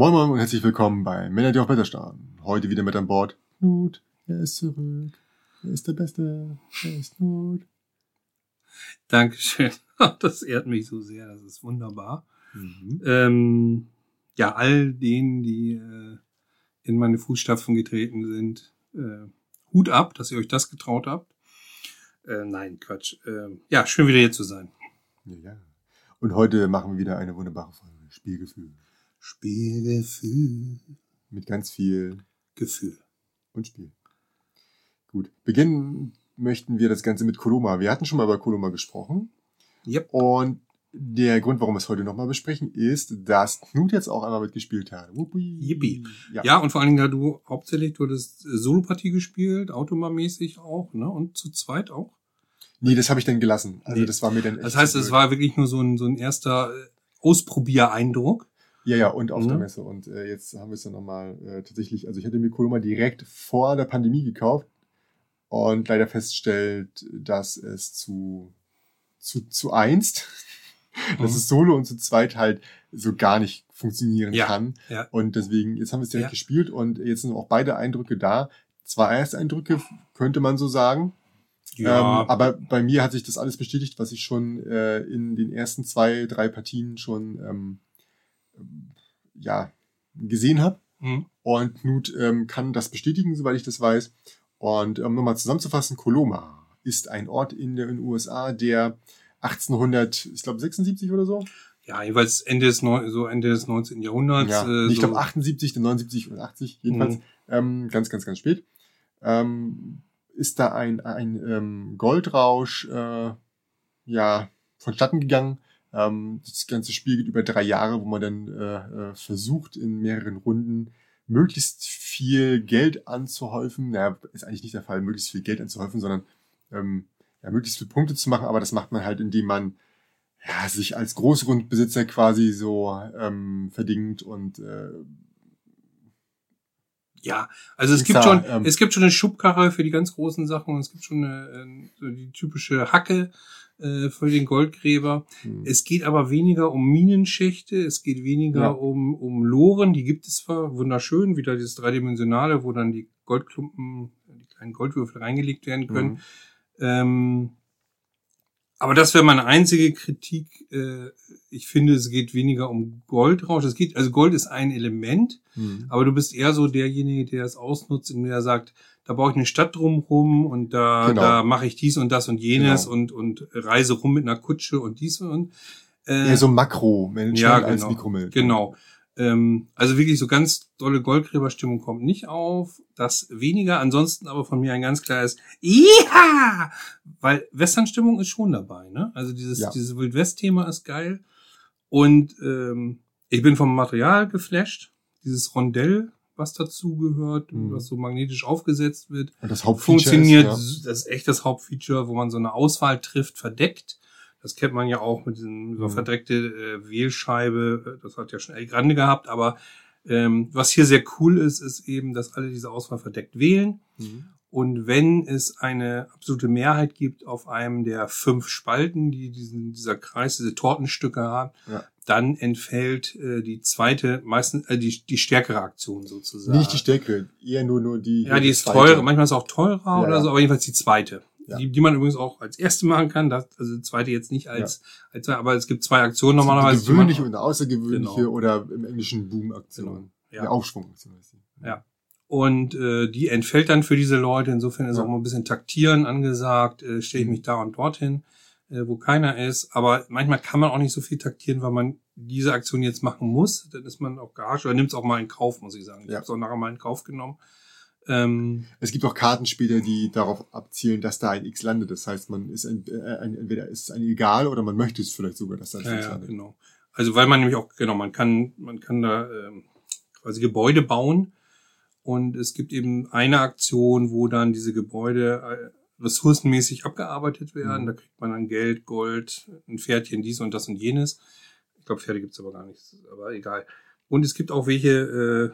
Moin Moin und herzlich willkommen bei Männer, die auf Wetter starren. Heute wieder mit an Bord. Knut, er ist zurück. Er ist der Beste. Er ist Knut. Dankeschön. Das ehrt mich so sehr. Das ist wunderbar. Mhm. Ähm, ja, all denen, die äh, in meine Fußstapfen getreten sind, äh, Hut ab, dass ihr euch das getraut habt. Äh, nein, Quatsch. Äh, ja, schön wieder hier zu sein. Ja, ja. Und heute machen wir wieder eine wunderbare Folge. Spielgefühl. Spielgefühl. Mit ganz viel Gefühl. und Spiel. Gut. Beginnen möchten wir das Ganze mit Koloma. Wir hatten schon mal über Koloma gesprochen. Yep. Und der Grund, warum wir es heute nochmal besprechen, ist, dass Knut jetzt auch einmal mitgespielt hat. Yippie. Ja. Ja, und vor allen Dingen, da du hauptsächlich, du hattest äh, Solopartie gespielt, Automa-mäßig auch, ne? Und zu zweit auch. Nee, das habe ich dann gelassen. Also Nee. das war mir dann echt Das heißt, es war wirklich nur so ein, so ein erster äh, Ausprobiereindruck. Ja, ja, und auf Mhm. der Messe. Und äh, jetzt haben wir es dann nochmal äh, tatsächlich, also ich hatte mir Koloma direkt vor der Pandemie gekauft und leider feststellt, dass es zu, zu, zu einst, dass Mhm. es solo und zu zweit halt so gar nicht funktionieren Ja, kann. ja. Und deswegen, jetzt haben wir es direkt Ja. gespielt und jetzt sind auch beide Eindrücke da. Zwei Ersteindrücke, könnte man so sagen. Ähm, aber bei mir hat sich das alles bestätigt, was ich schon äh, in den ersten zwei, drei Partien schon ähm, ja, gesehen habe. Mhm. Und Knut ähm, kann das bestätigen, soweit ich das weiß. Und um nochmal zusammenzufassen, Coloma ist ein Ort in den USA, der 1800, ich glaube 76 oder so. Ja, jeweils Ende des, Neu so Ende des 19. Jahrhunderts. Ja, äh, ich so, glaube 78, dann 79 oder 80, jedenfalls Mhm. ähm, ganz, ganz, ganz spät. Ähm, ist da ein, ein ähm, Goldrausch äh, ja vonstatten gegangen. Ähm, das ganze Spiel geht über drei Jahre, wo man dann äh, äh, versucht, in mehreren Runden möglichst viel Geld anzuhäufen. Naja, ist eigentlich nicht der Fall, möglichst viel Geld anzuhäufen, sondern ähm, ja, möglichst viele Punkte zu machen, aber das macht man halt, indem man ja, sich als Großgrundbesitzer quasi so ähm, verdingt und äh, ja, also es gibt schon, ähm, es gibt schon eine Schubkarre für die ganz großen Sachen und es gibt schon eine, äh, so die typische Hacke äh, für den Goldgräber. hm. Es geht aber weniger um Minenschächte, es geht weniger Ja. um, um Loren, die gibt es zwar wunderschön, wieder dieses dreidimensionale, wo dann die Goldklumpen, die kleinen Goldwürfel reingelegt werden können. Mhm. Ähm, aber das wäre meine einzige Kritik. Äh, ich finde, es geht weniger um Goldrausch. Es geht, also Gold ist ein Element, Mhm. aber du bist eher so derjenige, der es ausnutzt, indem er sagt, da baue ich eine Stadt drumherum und da, Genau. da mache ich dies und das und jenes Genau. und, und reise rum mit einer Kutsche und dies und äh, Eher so Makro-Management ja, als genau. Mikromanagement. Genau. Ähm, also wirklich so ganz dolle Goldgräberstimmung kommt nicht auf. Das weniger. Ansonsten aber von mir ein ganz klares Ja! Weil Westernstimmung ist schon dabei, ne? Also dieses, Ja. dieses Wildwest-Thema ist geil. Und ähm, ich bin vom Material geflasht. Dieses Rondell, was dazu gehört, Mhm. was so magnetisch aufgesetzt wird, Und das Hauptfeature funktioniert. Ist, Das ist echt das Hauptfeature, wo man so eine Auswahl trifft, verdeckt. Das kennt man ja auch mit diesem so Mhm. verdeckte äh, Wählscheibe. Das hat ja schon El Grande gehabt. Aber ähm, was hier sehr cool ist, ist eben, dass alle diese Auswahl verdeckt wählen. ja. Mhm. Und wenn es eine absolute Mehrheit gibt auf einem der fünf Spalten, die diesen, dieser Kreis, diese Tortenstücke haben, Ja. dann entfällt äh, die zweite, meistens äh, die, die stärkere Aktion sozusagen. Nicht die Stärke, eher nur, nur die. Ja, die ist teurer, manchmal ist auch teurer Ja, oder ja. so, aber jedenfalls die zweite. Ja. Die, die man übrigens auch als erste machen kann, das, also die zweite jetzt nicht als, als aber es gibt zwei Aktionen normalerweise. Gewöhnliche und außergewöhnliche Genau. oder im Englischen Boom-Aktion. Ja. Eine Aufschwung-Aktion heißt die. Ja. Und äh, die entfällt dann für diese Leute. Insofern ist Ja. auch mal ein bisschen taktieren angesagt. Äh, Stehe ich Mhm. mich da und dorthin, äh, wo keiner ist. Aber manchmal kann man auch nicht so viel taktieren, weil man diese Aktion jetzt machen muss. Dann ist man auch gearscht oder nimmt es auch mal in Kauf, muss ich sagen. Ich Ja. habe es auch nachher mal in Kauf genommen. Ähm, Es gibt auch Kartenspiele, die darauf abzielen, dass da ein X landet. Das heißt, man ist ein, äh, ein, entweder ist es ein Egal oder man möchte es vielleicht sogar, dass da ein Ja, X ja, landet. genau. Also weil man nämlich auch, genau, man kann, man kann da ähm, quasi Gebäude bauen und es gibt eben eine Aktion, wo dann diese Gebäude äh, ressourcenmäßig abgearbeitet werden. Mhm. Da kriegt man dann Geld, Gold, ein Pferdchen, dies und das und jenes. Ich glaube, Pferde gibt's aber gar nicht, aber egal. Und es gibt auch welche, äh,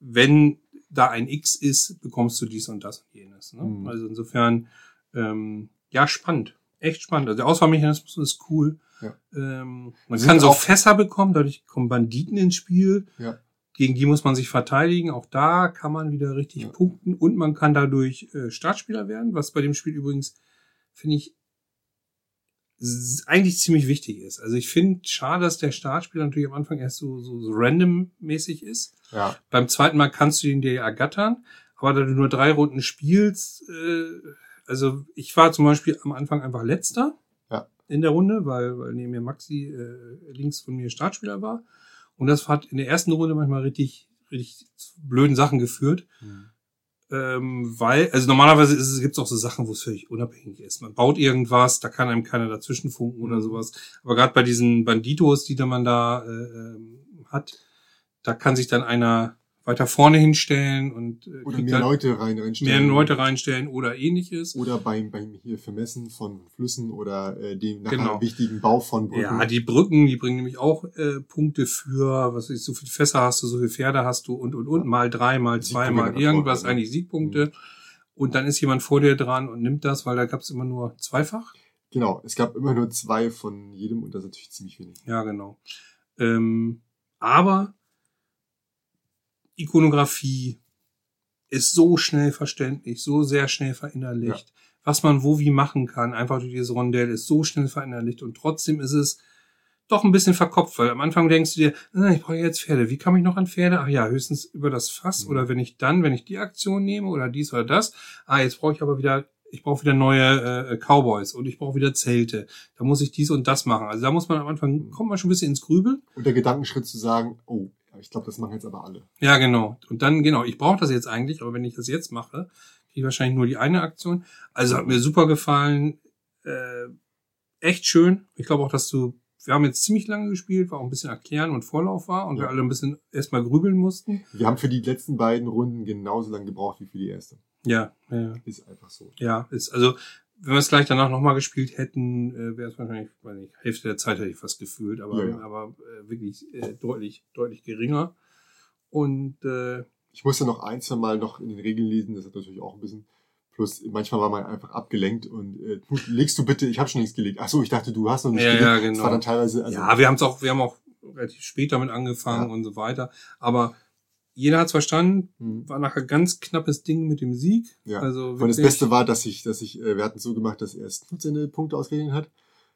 wenn da ein X ist, bekommst du dies und das und jenes. Ne? Mhm. Also insofern, ähm, ja, spannend. Echt spannend. Also der Auswahlmechanismus ist cool. Ja. Ähm, man kann so auch- Fässer bekommen, dadurch kommen Banditen ins Spiel. Ja. Gegen die muss man sich verteidigen. Auch da kann man wieder richtig Ja. punkten und man kann dadurch äh, Startspieler werden, was bei dem Spiel übrigens, finde ich, eigentlich ziemlich wichtig ist. Also ich finde schade, dass der Startspieler natürlich am Anfang erst so, so, so random-mäßig ist. Ja, Beim zweiten Mal kannst du ihn dir ergattern, aber da du nur drei Runden spielst, äh, also ich war zum Beispiel am Anfang einfach letzter Ja. in der Runde, weil, weil neben mir Maxi äh, links von mir Startspieler war. Und das hat in der ersten Runde manchmal richtig, richtig zu blöden Sachen geführt. Ähm, weil, also normalerweise ist es, gibt's auch so Sachen, wo es völlig unabhängig ist. Man baut irgendwas, da kann einem keiner dazwischen funken oder Mhm. sowas. Aber gerade bei diesen Banditos, die da man da äh, ähm, hat, da kann sich dann einer weiter vorne hinstellen und äh, Oder mehr Leute rein mehr reinstellen. Leute reinstellen oder ähnliches. Oder beim, beim hier Vermessen von Flüssen oder äh, dem nachher Genau. wichtigen Bau von Brücken. Ja, die Brücken, die bringen nämlich auch äh, Punkte für, was ich, so viele Fässer hast du, so viele Pferde hast du und und und, mal drei, mal zwei, mal irgendwas, ne? eigentlich Siegpunkte. Und dann ist jemand vor dir dran und nimmt das, weil da gab's immer nur zweifach. Genau, es gab immer nur zwei von jedem und das ist natürlich ziemlich wenig. Ja, genau. Ähm, aber Ikonografie ist so schnell verständlich, so sehr schnell verinnerlicht. Was man wo wie machen kann, einfach durch dieses Rondell ist so schnell verinnerlicht und trotzdem ist es doch ein bisschen verkopft, weil am Anfang denkst du dir, ah, ich brauche jetzt Pferde. Wie komme ich noch an Pferde? Ach ja, höchstens über das Fass Mhm. oder wenn ich dann, wenn ich die Aktion nehme oder dies oder das. Ah, jetzt brauche ich aber wieder, ich brauche wieder neue äh, Cowboys und ich brauche wieder Zelte. Da muss ich dies und das machen. Also da muss man am Anfang, Mhm. kommt man schon ein bisschen ins Grübeln. Und der Gedankenschritt zu sagen, oh, ich glaube, das machen jetzt aber alle. Ja, genau. Und dann, genau, ich brauche das jetzt eigentlich, aber wenn ich das jetzt mache, kriege ich wahrscheinlich nur die eine Aktion. Also hat mir super gefallen. Äh, echt schön. Ich glaube auch, dass du, wir haben jetzt ziemlich lange gespielt, war auch ein bisschen erklären und Vorlauf war und Ja. wir alle ein bisschen erstmal grübeln mussten. Wir haben für die letzten beiden Runden genauso lange gebraucht wie für die erste. Ja, ja, Ist einfach so. ja. Ist, also, wenn wir es gleich danach nochmal gespielt hätten, äh, wäre es wahrscheinlich, weiß nicht, Hälfte der Zeit hätte ich fast gefühlt, aber, Ja, ja. aber äh, wirklich äh, deutlich, deutlich geringer. Und äh, Ich musste noch ein, zwei Mal noch in den Regeln lesen, das hat natürlich auch ein bisschen. Plus manchmal war man einfach abgelenkt und äh, legst du bitte, ich habe schon nichts gelegt. Ach so, ich dachte, du hast noch nicht Ja, gelegt. ja, Das genau. war dann teilweise, also ja, wir haben es auch, wir haben auch relativ spät damit angefangen Ja. und so weiter. Aber jeder hat's verstanden. Hm. War nachher ganz knappes Ding mit dem Sieg. Ja. Also Und das Beste war, dass ich, dass ich, äh, wir hatten es so gemacht, dass Knut seine Punkte ausgerechnet hat.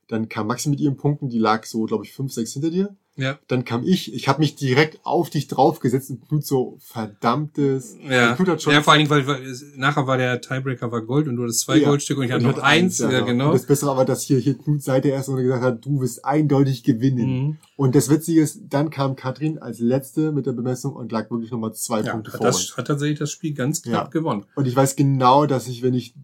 Dann kam Maxi mit ihren Punkten, die lag so, glaube ich, fünf, sechs hinter dir. Ja. Dann kam ich, ich habe mich direkt auf dich draufgesetzt und Knut so verdammtes. Ja. Hat schon ja, vor allen Dingen, weil, weil nachher war der Tiebreaker war Gold und du hattest zwei Ja. Goldstücke und ich hatte und noch eins. Ja, Und genau. das Bessere aber, dass hier, hier Knut seit der ersten Runde gesagt hat, du wirst eindeutig gewinnen. Mhm. Und das Witzige ist, dann kam Katrin als Letzte mit der Bemessung und lag wirklich nochmal zwei Ja, Punkte vor das, hat tatsächlich das Spiel ganz knapp Ja. gewonnen. Und ich weiß genau, dass ich, wenn ich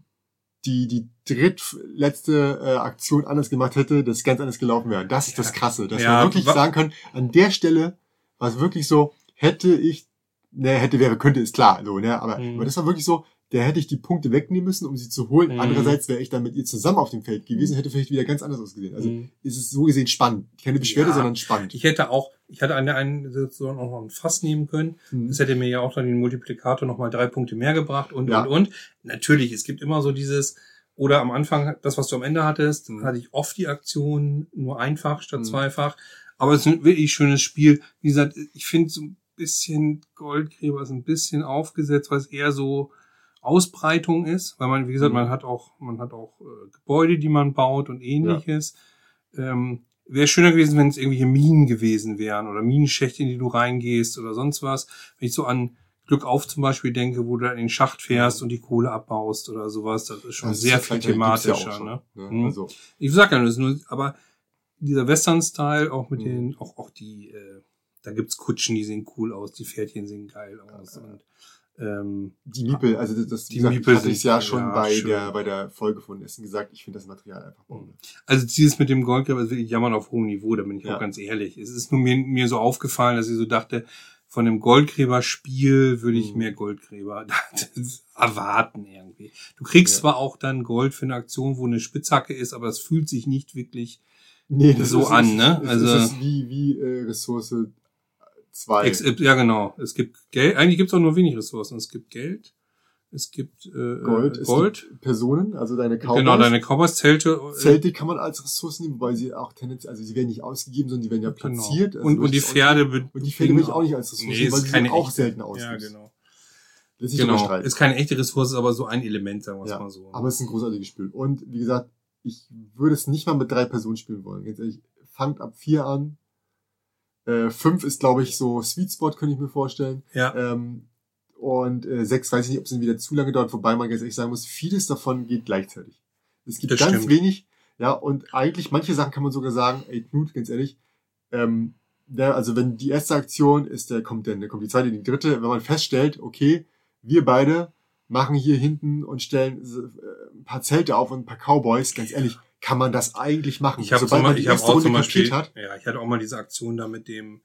die, die drittletzte äh, Aktion anders gemacht hätte, das ganz anders gelaufen wäre. Das ist das Ja. Krasse, dass Ja, wir wirklich sagen können, an der Stelle war es wirklich so, hätte ich, ne, hätte, wäre, könnte, ist klar, so, ne, aber, Mhm. aber das war wirklich so, da hätte ich die Punkte wegnehmen müssen, um sie zu holen. Mhm. Andererseits wäre ich dann mit ihr zusammen auf dem Feld gewesen, hätte vielleicht wieder ganz anders ausgesehen. Also Mhm. ist es so gesehen spannend. Keine Beschwerde, Ja. sondern spannend. Ich hätte auch, ich hatte an der einen Situation auch noch ein Fass nehmen können. Mhm. Das hätte mir ja auch dann den Multiplikator nochmal drei Punkte mehr gebracht und, Ja. und, und. Natürlich, es gibt immer so dieses, oder am Anfang, das, was du am Ende hattest, Mhm. hatte ich oft die Aktion nur einfach statt Mhm. zweifach. Aber es ist ein wirklich schönes Spiel. Wie gesagt, ich finde so ein bisschen Goldgräber ist ein bisschen aufgesetzt, weil es eher so Ausbreitung ist, weil man, wie gesagt, Mhm. man hat auch, man hat auch äh, Gebäude, die man baut und ähnliches. Ähm, Wäre schöner gewesen, wenn es irgendwelche Minen gewesen wären oder Minenschächte, in die du reingehst oder sonst was. Wenn ich so an Glück auf zum Beispiel denke, wo du in den Schacht fährst und die Kohle abbaust oder sowas, das ist schon Das ist sehr ja viel gibt's ja thematischer. schon, ne? ne? Mhm. Also, Ich sag ja nur, das ist nur, aber dieser Western-Style, auch mit Mhm. den, auch, auch die, äh, da gibt's Kutschen, die sehen cool aus, die Pferdchen sehen geil aus. Ja. Und, ähm, die Miepel, also das, das Die gesagt, Miepel ich hatte sind- ja schon ja, bei schön. der bei der Folge von Essen gesagt, ich finde das Material einfach Bombe. also dieses mit dem Goldgräber ist wirklich jammern auf hohem Niveau, da bin ich Ja. auch ganz ehrlich. Es ist nur mir, mir so aufgefallen, dass ich so dachte, von dem Goldgräber-Spiel würde ich Mhm. mehr Goldgräber erwarten irgendwie. Du kriegst Ja. zwar auch dann Gold für eine Aktion, wo eine Spitzhacke ist, aber es fühlt sich nicht wirklich Nee, So an, ne? Also- es ist wie, wie äh, Ressource 2. Ex ja, genau. Es gibt Geld. Eigentlich gibt es auch nur wenig Ressourcen. Es gibt Geld, es gibt äh, Gold, Gold. Personen, also deine Cowboys. Genau, deine Cowboys-Zelte. äh, Zelte kann man als Ressource nehmen, weil sie auch tendenziell, also sie werden nicht ausgegeben, sondern die werden ja Genau. platziert. Also und, und würde die Pferde. be- Und die Pferde will ich genau. auch nicht als Ressource Nee, nehmen, ist weil sie sind auch echte- selten Ja, ausgelöst. genau. Lässt sich Genau. Ist keine echte Ressource, aber so ein Element, sagen wir Ja, mal so. Aber es ist ein großartiges Spiel. Und wie gesagt, ich würde es nicht mal mit drei Personen spielen wollen. Ganz ehrlich, fangt ab vier an. Äh, fünf ist, glaube ich, so Sweet Spot, könnte ich mir vorstellen. ja. Ähm, und äh, sechs weiß ich nicht, ob es dann wieder zu lange dauert, wobei man ganz ehrlich sagen muss, vieles davon geht gleichzeitig. Es gibt Das ganz stimmt. wenig, ja, und eigentlich manche Sachen kann man sogar sagen, ey Knut, ganz ehrlich, ähm, der, also wenn die erste Aktion ist, der kommt dann, der kommt die zweite, die dritte, wenn man feststellt, okay, wir beide machen hier hinten und stellen äh, ein paar Zelte auf und ein paar Cowboys, ganz ehrlich, kann man das eigentlich machen. Ich habe man die ich hab erste auch Runde zum Beispiel, hat, ja, ich hatte auch mal diese Aktion da mit dem,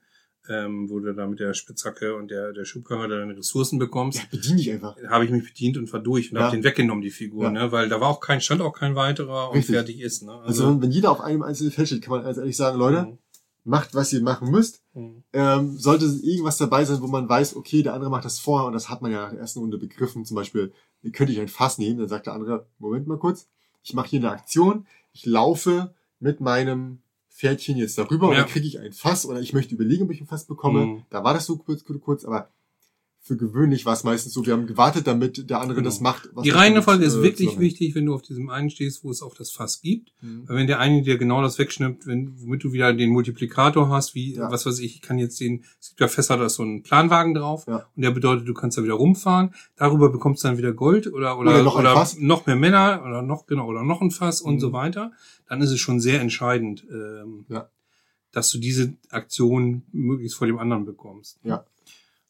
ähm, wo du da mit der Spitzhacke und der, der Schubkarre deine Ressourcen bekommst. ja, bedien dich einfach. habe ich mich bedient und war durch und Ja. habe den weggenommen, die Figur, Ja. ne? Weil da war auch kein, stand auch kein weiterer und Richtig. fertig ist, ne? Also, wenn, wenn jeder auf einem einzelnen Feld steht, kann man ganz ehrlich sagen, Leute, Mhm. macht, was ihr machen müsst. Mhm. Ähm, sollte irgendwas dabei sein, wo man weiß, okay, der andere macht das vorher und das hat man ja nach der ersten Runde begriffen. Zum Beispiel, ihr könnt ich ein Fass nehmen, dann sagt der andere, Moment mal kurz, ich mache hier eine Aktion, ich laufe mit meinem Pferdchen jetzt darüber und Ja. dann kriege ich ein Fass oder ich möchte überlegen, ob ich ein Fass bekomme. Mhm. Da war das so kurz, kurz, kurz, aber für gewöhnlich war es meistens so, wir haben gewartet, damit der andere Genau. das macht. was Die Reihenfolge ist äh, wirklich zusammen- wichtig, wenn du auf diesem einen stehst, wo es auch das Fass gibt. Mhm. Weil wenn der eine dir genau das wegschnippt, wenn, womit du wieder den Multiplikator hast, wie, Ja. was weiß ich, ich kann jetzt den, es gibt ja Fässer, da ist so ein Planwagen drauf. Ja. Und der bedeutet, du kannst da wieder rumfahren. Darüber bekommst du dann wieder Gold oder, oder, Oder noch Fass. noch mehr Männer oder noch, genau, oder noch ein Fass und Mhm. so weiter. Dann ist es schon sehr entscheidend, ähm, Ja. dass du diese Aktion möglichst vor dem anderen bekommst. Ja.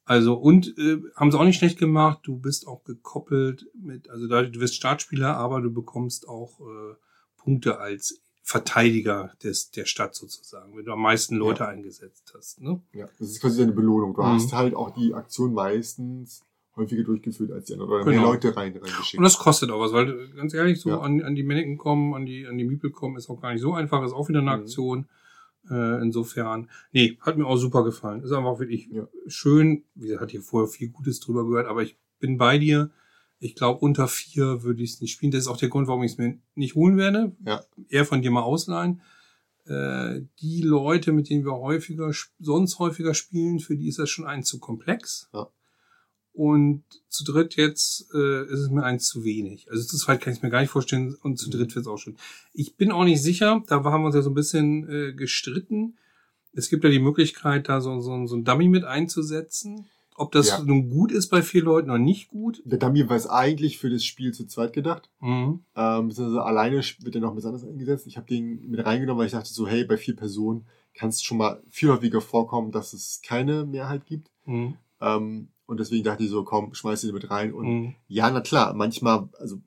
Also, und äh, haben sie auch nicht schlecht gemacht, du bist auch gekoppelt mit, also da, du wirst Startspieler, aber du bekommst auch äh, Punkte als Verteidiger des, der Stadt sozusagen, wenn du am meisten Leute Ja. eingesetzt hast. Ne? Ja, das ist quasi eine Belohnung. Du Mhm. hast halt auch die Aktion meistens häufiger durchgeführt als die anderen oder mehr Genau. Leute rein, reingeschickt. Und das kostet auch was, weil äh, ganz ehrlich, so Ja. an, an die Mannequin kommen, an die, an die Miepel kommen, ist auch gar nicht so einfach, ist auch wieder eine Mhm. Äh, insofern, nee, hat mir auch super gefallen. Ist einfach wirklich Ja. schön. Wie gesagt, hat hier vorher viel Gutes drüber gehört, aber ich bin bei dir. Ich glaube, unter vier würde ich es nicht spielen. Das ist auch der Grund, warum ich es mir nicht holen werde. Ja. Eher von dir mal ausleihen. Äh, die Leute, mit denen wir häufiger, sonst häufiger spielen, für die ist das schon ein zu komplex. Ja. Und zu dritt jetzt äh, ist es mir eins zu wenig. Also zu zweit kann ich mir gar nicht vorstellen und zu Mhm. dritt wird es auch schon. Ich bin auch nicht sicher, da haben wir uns ja so ein bisschen äh, gestritten. Es gibt ja die Möglichkeit, da so, so, so ein Dummy mit einzusetzen. Ob das Ja. nun gut ist bei vier Leuten oder nicht gut. Der Dummy war es eigentlich für das Spiel zu zweit gedacht. Mhm. Ähm, beziehungsweise alleine wird er noch was anderes eingesetzt. Ich habe den mit reingenommen, weil ich dachte so, hey, bei vier Personen kann es schon mal viel häufiger vorkommen, dass es keine Mehrheit gibt. Mhm. Ähm, und deswegen dachte ich so, komm, schmeiß den mit rein. Und Mhm. ja, na klar, manchmal, also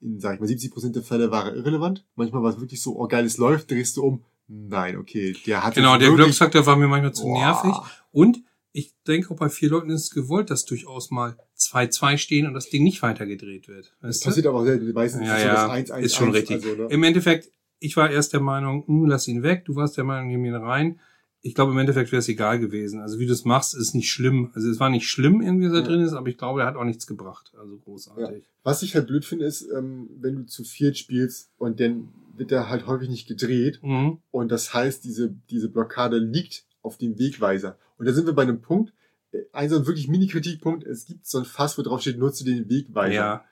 in, sag ich mal, 70% der Fälle war er irrelevant. Manchmal war es wirklich so, oh geil, es läuft, drehst du um. Nein, okay, der hat Genau, der Glücksfaktor war mir manchmal zu Boah. nervig. Und ich denke auch bei vier Leuten ist es gewollt, dass durchaus mal 2-2 stehen und das Ding nicht weitergedreht wird. Das du? passiert aber auch selten. Meistens Ja, ist so ja, das 1 1 ist schon richtig. Also, ne? Im Endeffekt, ich war erst der Meinung, hm, lass ihn weg. Du warst der Meinung, nimm ihn rein. Ich glaube, im Endeffekt wäre es egal gewesen. Also wie du es machst, ist nicht schlimm. Also es war nicht schlimm, irgendwie, dass er Ja. drin ist, aber ich glaube, er hat auch nichts gebracht. Also großartig. Was ich halt blöd finde, ist, ähm, wenn du zu viert spielst und dann wird er halt häufig nicht gedreht Mhm. und das heißt, diese, diese Blockade liegt auf dem Wegweiser. Und da sind wir bei einem Punkt, äh, ein so ein wirklich Mini-Kritikpunkt, es gibt so ein Fass, wo drauf steht, nutze den Wegweiser. Ja,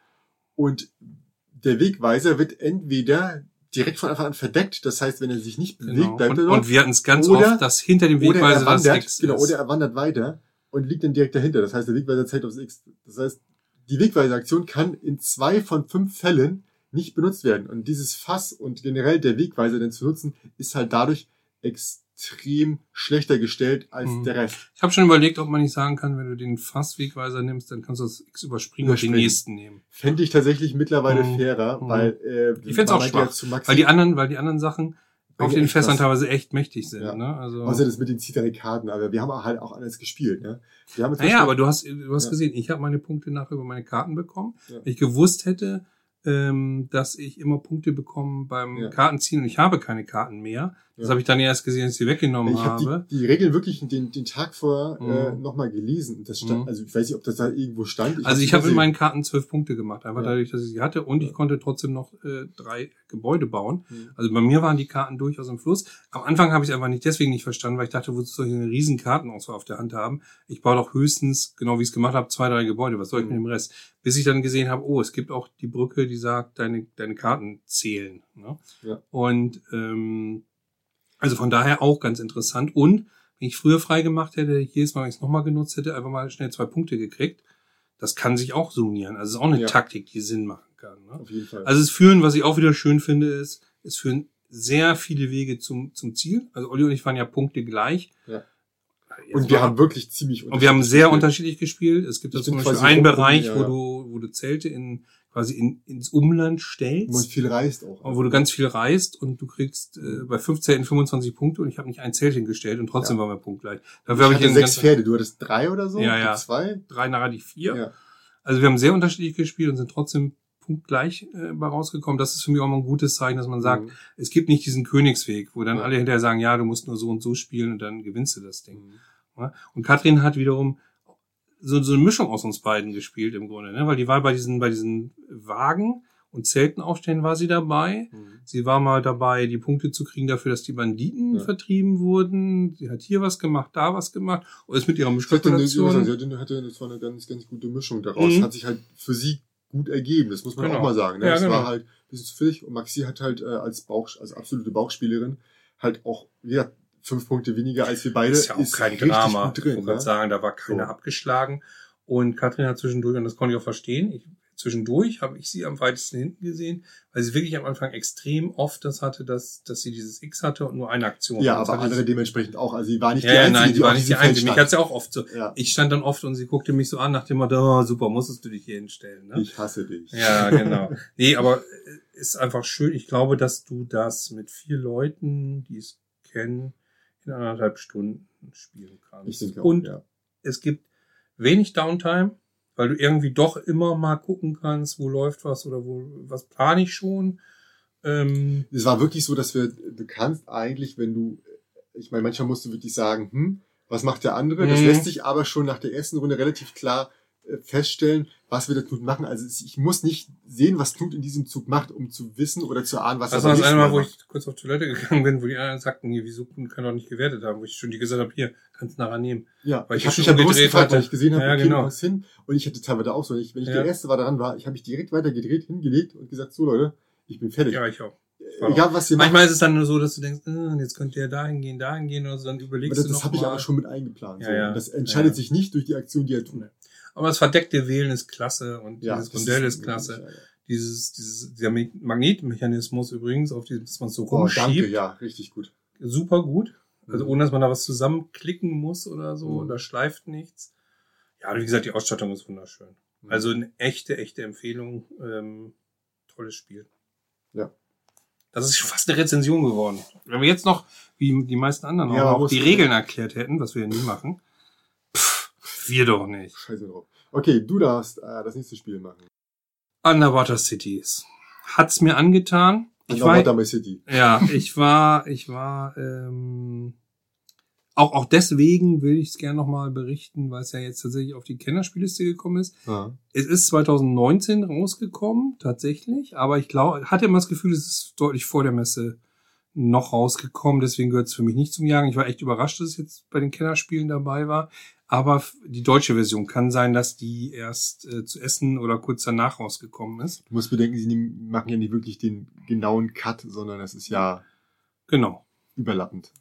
Und der Wegweiser wird entweder direkt von Anfang an verdeckt, das heißt, wenn er sich nicht bewegt, genau. bleibt Und, er dort. und wir hatten es ganz Oder- oft, dass hinter dem Wegweiser er das wandert, X genau, ist. oder er wandert weiter und liegt dann direkt dahinter. Das heißt, der Wegweiser zählt aufs X. Das heißt, die Wegweiseraktion kann in zwei von fünf Fällen nicht benutzt werden. Und dieses Fass und generell der Wegweiser denn zu nutzen, ist halt dadurch extrem schlechter gestellt als Mhm. der Rest. Ich habe schon überlegt, ob man nicht sagen kann, wenn du den Fasswegweiser nimmst, dann kannst du das X überspringen, und Überspringen. den nächsten nehmen. Fände ich tatsächlich mittlerweile Mhm. fairer, Mhm. weil äh, Ich find's auch schwach, Weil die anderen, weil die anderen Sachen auf den Fässern teilweise echt mächtig sind. Ja. Ne? Also, Außer das mit den Zitari-Karten, aber wir haben halt auch anders gespielt. Ne? Wir haben naja, aber du hast, du hast Ja. gesehen, ich habe meine Punkte nachher über meine Karten bekommen. Ja. Wenn ich gewusst hätte, ähm, dass ich immer Punkte bekomme beim. Kartenziehen und ich habe keine Karten mehr, Das Ja. habe ich dann erst gesehen, als ich sie weggenommen Ich habe habe. die, die Regeln wirklich den, den Tag vorher äh, Mhm. nochmal gelesen. Das stand, Mhm. also ich weiß nicht, ob das da irgendwo stand. also hab's ich habe in meinen Karten zwölf Punkte gemacht, einfach Ja. dadurch, dass ich sie hatte und ich Ja. konnte trotzdem noch äh, drei Gebäude bauen. Mhm. Also bei mir waren die Karten durchaus im Fluss. Am Anfang habe ich es einfach nicht deswegen nicht verstanden, weil ich dachte, wozu soll ich eine riesen Kartenauswahl auf der Hand haben? Ich baue doch höchstens, genau wie ich es gemacht habe, zwei, drei Gebäude. Was soll ich mit Mhm. dem Rest? Bis ich dann gesehen habe, oh, es gibt auch die Brücke, die sagt, deine, deine Karten zählen. Ne? Ja. Und ähm, also von daher auch ganz interessant. Und wenn ich früher frei gemacht hätte, jedes Mal, wenn ich es nochmal genutzt hätte, einfach mal schnell zwei Punkte gekriegt. Das kann sich auch summieren. Also es ist auch eine Ja. Taktik, die Sinn machen kann. Ne? Auf jeden Fall. Also es führen, was ich auch wieder schön finde, ist, es führen sehr viele Wege zum, zum Ziel. Also Olli und ich waren ja Punkte gleich. Ja. Jetzt und wir haben wirklich ziemlich und wir haben sehr gespielt. unterschiedlich gespielt. Es gibt da zum Beispiel einen Bereich, ja, wo ja. du, wo du Zelte in, quasi in, ins Umland Wo man stellst. viel reist auch. Wo du ganz viel reist und du kriegst äh, bei fünf Zelten 25 Punkte und ich habe nicht ein Zelt hingestellt und trotzdem waren wir punktgleich. Dafür ich habe ich hatte sechs Pferde, du hattest drei oder so? Ja, ja. Zwei? drei narrativ vier. Ja. Also wir haben sehr unterschiedlich gespielt und sind trotzdem punktgleich äh, bei rausgekommen. Das ist für mich auch mal ein gutes Zeichen, dass man sagt, Mhm. es gibt nicht diesen Königsweg, wo dann Ja. alle hinterher sagen, ja, du musst nur so und so spielen und dann gewinnst du das Ding. Mhm. Ja? Und Katrin hat wiederum so, so eine Mischung aus uns beiden gespielt im Grunde, ne? weil die war bei diesen, bei diesen Wagen und Zelten aufstellen war sie dabei. Mhm. Sie war mal dabei, die Punkte zu kriegen dafür, dass die Banditen Ja. vertrieben wurden. Sie hat hier was gemacht, da was gemacht und ist mit ihrer Ich hatte eine, Mischkalkulation. sie hatte, hatte, das war eine ganz, ganz gute Mischung daraus. Mhm. Hat sich halt für sie gut ergeben. Das muss man Genau. auch mal sagen. Ne? Ja, das genau. war halt ein bisschen zu viel. Und Maxi hat halt äh, als Bauch, als absolute Bauchspielerin halt auch, wie gesagt, fünf Punkte weniger als wir beide. ist ja auch kein richtig Drama. Gut ich drin, wollte gerade ne? sagen, da war keiner So. abgeschlagen. Und Katrin hat zwischendurch, und das konnte ich auch verstehen, ich, zwischendurch habe ich sie am weitesten hinten gesehen, weil sie wirklich am Anfang extrem oft das hatte, dass, dass sie dieses X hatte und nur eine Aktion. Ja, aber andere sie- dementsprechend auch. Also sie war nicht ja, die ja, Einzige, nein, die war nicht die Einzige. Mich stand. hat's ja auch oft so. Ja, Ich stand dann oft und sie guckte mich so an nach dem Motto, oh, super, musstest du dich hier hinstellen. Ne? ich hasse dich. Ja, genau. Nee, aber äh, ist einfach schön. Ich glaube, dass du das mit vier Leuten, die es kennen, in anderthalb Stunden spielen kannst. Ich denke auch, Und ja. es gibt wenig Downtime, weil du irgendwie doch immer mal gucken kannst, wo läuft was oder wo was plane ich schon. Ähm, Es war wirklich so, dass wir, du kannst eigentlich, wenn du, ich meine, manchmal musst du wirklich sagen, hm, was macht der andere? Das Mhm. lässt sich aber schon nach der ersten Runde relativ klar äh, feststellen, was wir der Knut machen. Also ich muss nicht sehen, was Knut in diesem Zug macht, um zu wissen oder zu ahnen, was das er war beim das nächsten eine Mal, Mal wo macht. ich kurz auf Toilette gegangen bin, wo die anderen sagten, hier, wieso kann doch nicht gewertet haben, wo ich schon die gesagt habe, hier, kannst nachher nehmen. Ja, weil ich ich habe schon mich gefragt, hatte. weil ich gesehen habe, Ja, okay, genau. du hin. Und ich hätte teilweise auch so, wenn ich, wenn ich Ja. der Erste war daran war, ich habe mich direkt weiter gedreht, hingelegt und gesagt, so Leute, ich bin fertig. Ja, ich auch. Äh, Egal, was ihr macht. Manchmal ist es dann nur so, dass du denkst, äh, jetzt könnt ihr dahin gehen, dahin gehen oder so, dann Aber überlegst das du das habe ich aber schon mit eingeplant. Ja, so. ja. Das entscheidet Ja. sich nicht durch die Aktion, die er tut. Aber das verdeckte Wählen ist klasse und Ja, dieses das Modell ist, ist- klasse. ja, ja. Dieses, dieses, dieser Me- Magnetmechanismus übrigens, auf dass man so Oh, rumschiebt, danke, ja, richtig gut. super gut. Also Mhm. ohne, dass man da was zusammenklicken muss oder so, Mhm. da schleift nichts. Ja, wie gesagt, die Ausstattung ist wunderschön. Mhm. Also eine echte, echte Empfehlung. Ähm, tolles Spiel. Ja. Das ist fast eine Rezension geworden. Wenn wir jetzt noch, wie die meisten anderen, Ja, auch die Regeln erklärt hätten, was wir ja nie machen. Wir doch nicht. Scheiße drauf. Okay, du darfst äh, das nächste Spiel machen. Underwater Cities. Hat's mir angetan. Ich Underwater war, City. ja, ich war, ich war, ähm, auch, auch deswegen will ich es gerne nochmal berichten, weil es ja jetzt tatsächlich auf die Kennerspielliste gekommen ist. Ja. Es ist 2019 rausgekommen, tatsächlich, aber ich glaube, hatte immer das Gefühl, es ist deutlich vor der Messe noch rausgekommen, deswegen gehört es für mich nicht zum Jagen. Ich war echt überrascht, dass es jetzt bei den Kennerspielen dabei war. Aber die deutsche Version kann sein, dass die erst äh, zu Essen oder kurz danach rausgekommen ist. Du musst bedenken, sie nehmen- machen ja nicht wirklich den genauen Cut, sondern das ist ja Genau. überlappend.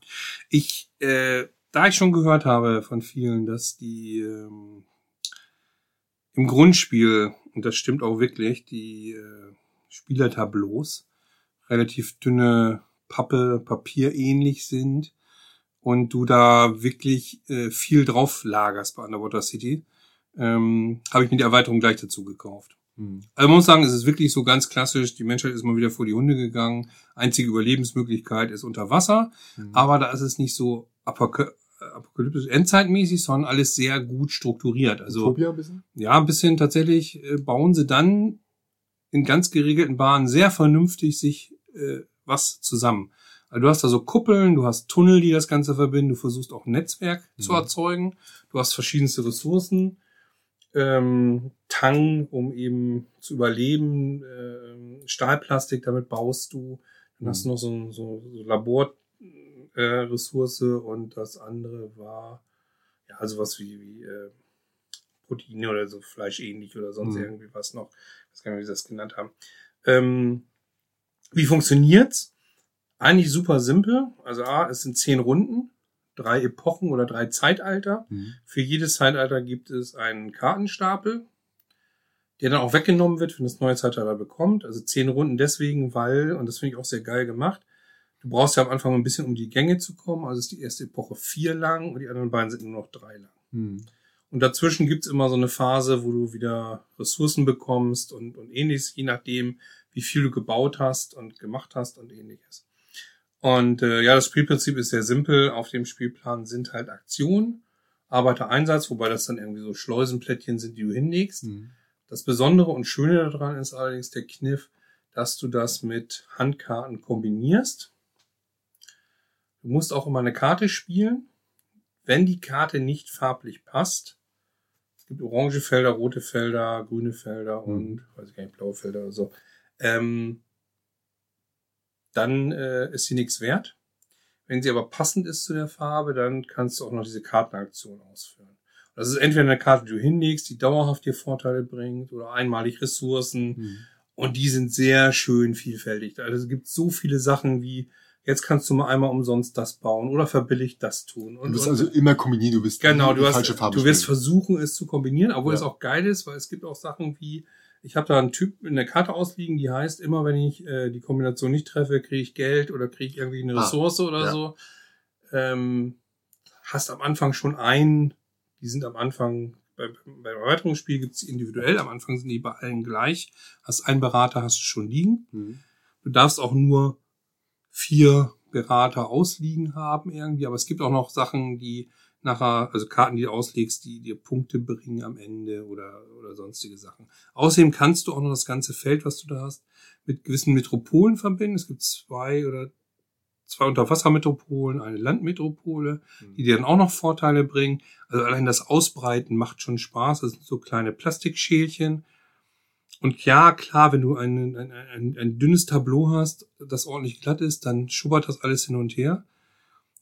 Ich, äh, da ich schon gehört habe von vielen, dass die ähm, im Grundspiel, und das stimmt auch wirklich, die äh, Spielertableaus relativ dünne Pappe, Papier ähnlich sind und du da wirklich äh, viel drauf lagerst bei Underwater City, ähm, habe ich mir die Erweiterung gleich dazu gekauft. Hm. Also man muss sagen, es ist wirklich so ganz klassisch. Die Menschheit ist mal wieder vor die Hunde gegangen. Einzige Überlebensmöglichkeit ist unter Wasser. Hm. Aber da ist es nicht so apok apokalyptisch endzeitmäßig, sondern alles sehr gut strukturiert. Also Utopia ein bisschen? ja, ein bisschen tatsächlich äh, bauen sie dann in ganz geregelten Bahnen sehr vernünftig sich äh, was zusammen. Also du hast da so Kuppeln, du hast Tunnel, die das Ganze verbinden, du versuchst auch Netzwerk Mhm. zu erzeugen, du hast verschiedenste Ressourcen, ähm, Tang, um eben zu überleben, ähm, Stahlplastik, damit baust du, dann hast du Mhm. noch so, so, so Labor, äh, und das andere war ja also was wie, wie äh, Proteine oder so fleischähnlich oder sonst Mhm. irgendwie was noch. Ich weiß gar nicht, wie sie das genannt haben. Ähm, wie funktioniert's? Eigentlich super simpel. Also A, es sind zehn Runden, drei Epochen oder drei Zeitalter. Mhm. Für jedes Zeitalter gibt es einen Kartenstapel, der dann auch weggenommen wird, wenn das neue Zeitalter bekommt. Also zehn Runden deswegen, weil, und das finde ich auch sehr geil gemacht, du brauchst ja am Anfang ein bisschen, um die Gänge zu kommen. Also ist die erste Epoche vier lang und die anderen beiden sind nur noch drei lang. Mhm. Und dazwischen gibt's immer so eine Phase, wo du wieder Ressourcen bekommst und, und ähnliches, je nachdem, wie viel du gebaut hast und gemacht hast und ähnliches. Und äh, ja, das Spielprinzip ist sehr simpel. Auf dem Spielplan sind halt Aktionen, Arbeitereinsatz, wobei das dann irgendwie so Schleusenplättchen sind, die du hinlegst. Mhm. Das Besondere und Schöne daran ist allerdings der Kniff, dass du das mit Handkarten kombinierst. Du musst auch immer eine Karte spielen. Wenn die Karte nicht farblich passt, es gibt orange Felder, rote Felder, grüne Felder und, weiß ich gar nicht, blaue Felder oder so, ähm, dann äh, ist sie nichts wert. Wenn sie aber passend ist zu der Farbe, dann kannst du auch noch diese Kartenaktion ausführen. Das ist entweder eine Karte, die du hinlegst, die dauerhaft dir Vorteile bringt, oder einmalig Ressourcen. Mhm. Und die sind sehr schön vielfältig. Also es gibt so viele Sachen wie, jetzt kannst du mal einmal umsonst das bauen oder verbilligt das tun. Du Und, wirst und also immer kombinieren, du wirst genau, du, hast, falsche Farbe du wirst versuchen, es zu kombinieren, obwohl Ja. es auch geil ist, weil es gibt auch Sachen wie, ich habe da einen Typ in der Karte ausliegen, die heißt, immer wenn ich äh, die Kombination nicht treffe, kriege ich Geld oder kriege ich irgendwie eine Ah, Ressource oder ja. so. Ähm, hast am Anfang schon einen, die sind am Anfang, bei, beim Erweiterungsspiel gibt's die individuell, am Anfang sind die bei allen gleich. Hast einen Berater, hast du schon liegen. Mhm. Du darfst auch nur vier Berater ausliegen haben irgendwie, aber es gibt auch noch Sachen, die nachher, also Karten, die du auslegst, die dir Punkte bringen am Ende oder, oder sonstige Sachen. Außerdem kannst du auch noch das ganze Feld, was du da hast, mit gewissen Metropolen verbinden. Es gibt zwei oder zwei Unterwassermetropolen, eine Landmetropole, die dir dann auch noch Vorteile bringen. Also allein das Ausbreiten macht schon Spaß. Das sind so kleine Plastikschälchen. Und ja, klar, wenn du ein, ein, ein, ein dünnes Tableau hast, das ordentlich glatt ist, dann schubbert das alles hin und her.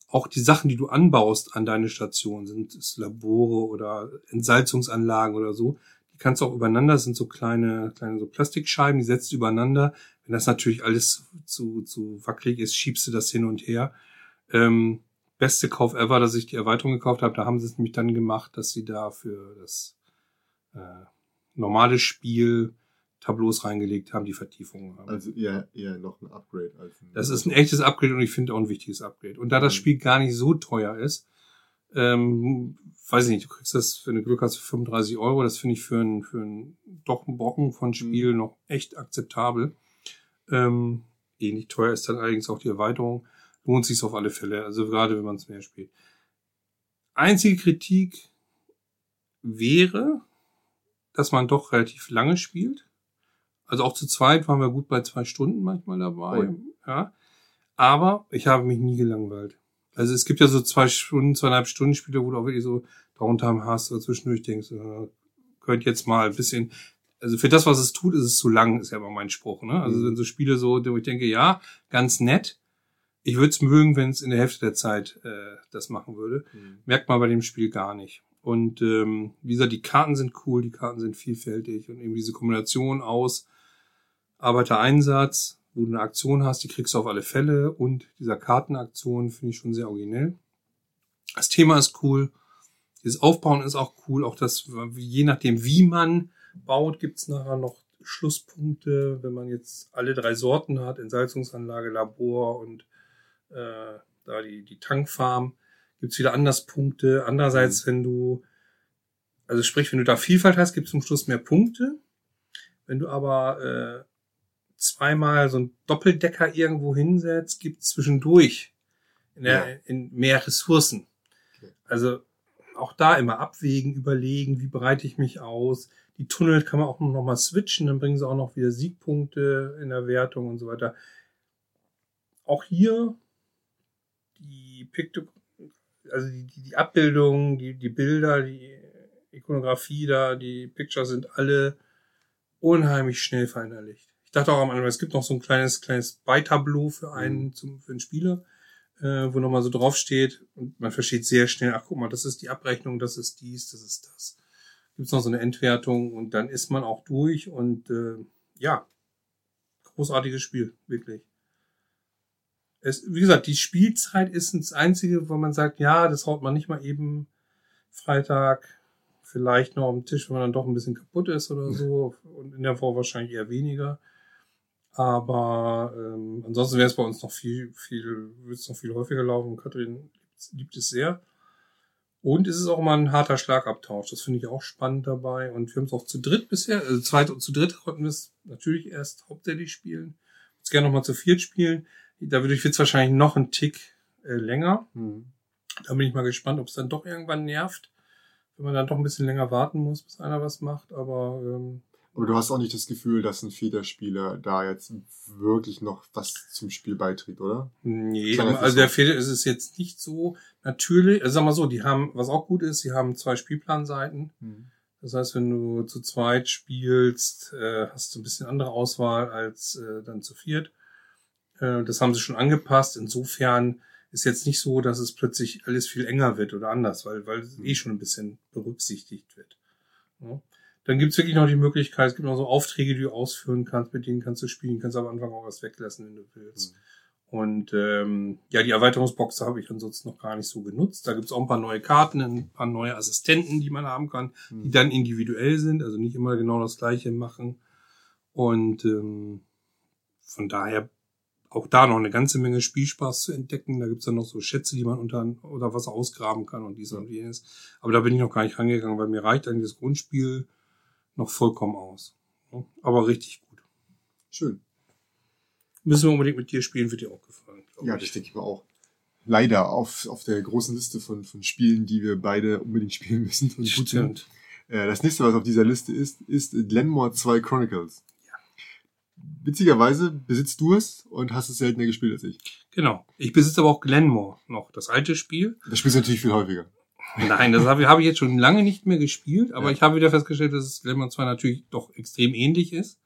Auch die Sachen, die du anbaust an deine Station, sind es Labore oder Entsalzungsanlagen oder so, die kannst du auch übereinander, das sind so kleine, kleine so Plastikscheiben, die setzt du übereinander. Wenn das natürlich alles zu, zu wackelig ist, schiebst du das hin und her. Ähm, beste Kauf ever, dass ich die Erweiterung gekauft habe. Da haben sie es nämlich dann gemacht, dass sie da für das äh, normale Spiel Tableaus reingelegt haben, die Vertiefungen haben. Also eher, eher noch ein Upgrade als ein. Das ist ein echtes Upgrade und ich finde auch ein wichtiges Upgrade. Und da das Mhm. Spiel gar nicht so teuer ist, ähm, weiß ich nicht, du kriegst das für eine Glück hast du 35 Euro. Das finde ich für ein, für doch ein Brocken von Spiel noch echt akzeptabel. Ähm, ähnlich teuer ist dann allerdings auch die Erweiterung. Lohnt sich auf alle Fälle, also gerade wenn man es mehr spielt. Einzige Kritik wäre, dass man doch relativ lange spielt. Also auch zu zweit waren wir gut bei zwei Stunden manchmal dabei. Ui. Ja. Aber ich habe mich nie gelangweilt. Also es gibt ja so zwei Stunden, zweieinhalb Stunden Spiele, wo du auch wirklich so Downtime hast oder zwischendurch denkst, äh, könnt jetzt mal ein bisschen, also für das, was es tut, ist es zu lang, ist ja immer mein Spruch, ne? Also Mhm. wenn so Spiele so, wo ich denke, ja, ganz nett. Ich würde es mögen, wenn es in der Hälfte der Zeit äh, das machen würde. Mhm. Merkt man bei dem Spiel gar nicht. Und ähm, wie gesagt, die Karten sind cool, die Karten sind vielfältig und eben diese Kombination aus Arbeitereinsatz, wo du eine Aktion hast, die kriegst du auf alle Fälle und dieser Kartenaktion finde ich schon sehr originell. Das Thema ist cool, das Aufbauen ist auch cool, auch das, je nachdem wie man baut, gibt's nachher noch Schlusspunkte, wenn man jetzt alle drei Sorten hat, Entsalzungsanlage, Labor und äh, da die, die Tankfarm, gibt's wieder Anderspunkte. Andererseits, wenn du, also sprich, wenn du da Vielfalt hast, gibt's zum Schluss mehr Punkte. Wenn du aber äh, zweimal so einen Doppeldecker irgendwo hinsetzt, gibt's zwischendurch in, der, Ja. in mehr Ressourcen. Okay. Also auch da immer abwägen, überlegen, wie breite ich mich aus. Die Tunnel kann man auch noch mal switchen, dann bringen sie auch noch wieder Siegpunkte in der Wertung und so weiter. Auch hier Pikto, also die, die, die Abbildungen, die, die Bilder, die Ikonografie da, die Pictures sind alle unheimlich schnell verinnerlicht. Ich dachte auch am Anfang, es gibt noch so ein kleines, kleines Beitableau für einen, Mhm. zum, für einen Spieler, äh, wo nochmal so drauf steht und man versteht sehr schnell, ach guck mal, das ist die Abrechnung, das ist dies, das ist das. Gibt's noch so eine Entwertung und dann ist man auch durch und äh, ja, großartiges Spiel, wirklich. Es, wie gesagt, die Spielzeit ist das Einzige, wo man sagt, ja, das haut man nicht mal eben Freitag vielleicht noch am Tisch, wenn man dann doch ein bisschen kaputt ist oder so. Und in der Woche wahrscheinlich eher weniger. Aber ähm, ansonsten wäre es bei uns noch viel, viel, würde es noch viel häufiger laufen. Katrin liebt es sehr. Und es ist auch mal ein harter Schlagabtausch. Das finde ich auch spannend dabei. Und wir haben es auch zu dritt bisher, also zweit und zu dritt konnten wir es natürlich erst hauptsächlich spielen. Jetzt gerne noch mal zu viert spielen. Da würde ich jetzt wahrscheinlich noch einen Tick äh, länger. Mhm. Da bin ich mal gespannt, ob es dann doch irgendwann nervt, wenn man dann doch ein bisschen länger warten muss, bis einer was macht. Aber ähm, Aber du hast auch nicht das Gefühl, dass ein Federspieler da jetzt wirklich noch was zum Spiel beiträgt, oder? nee, also der so. Fehler ist es jetzt nicht so natürlich. Also sag mal so, die haben, was auch gut ist, sie haben zwei Spielplanseiten. Das heißt, wenn du zu zweit spielst, äh, hast du ein bisschen andere Auswahl als äh, dann zu viert. Äh, das haben sie schon angepasst. Insofern ist jetzt nicht so, dass es plötzlich alles viel enger wird oder anders, weil, weil es eh schon ein bisschen berücksichtigt wird. Ja. Dann gibt's wirklich noch die Möglichkeit, es gibt noch so Aufträge, die du ausführen kannst, mit denen kannst du spielen, kannst am Anfang auch was weglassen, wenn du willst. Und ähm, ja, die Erweiterungsbox habe ich ansonsten noch gar nicht so genutzt. Da gibt's auch ein paar neue Karten, ein paar neue Assistenten, die man haben kann, die dann individuell sind, also nicht immer genau das gleiche machen. Und ähm, von daher auch da noch eine ganze Menge Spielspaß zu entdecken. Da gibt's dann noch so Schätze, die man unter oder was ausgraben kann und dies und jenes. Aber da bin ich noch gar nicht rangegangen, weil mir reicht eigentlich das Grundspiel noch vollkommen aus. Aber richtig gut. Schön. Müssen wir unbedingt mit dir spielen, wird dir auch gefallen. Ja, ich. das denke ich mir auch. Leider auf, auf der großen Liste von, von Spielen, die wir beide unbedingt spielen müssen und gut. Äh, das nächste, was auf dieser Liste ist, ist Glenmore 2 Chronicles. Witzigerweise besitzt du es und hast es seltener gespielt als ich. Genau. Ich besitze aber auch Glenmore noch, das alte Spiel. Das spielst du natürlich viel häufiger. Nein, das habe ich, habe ich jetzt schon lange nicht mehr gespielt, aber Ja. ich habe wieder festgestellt, dass es Glenmore 2 natürlich doch extrem ähnlich ist.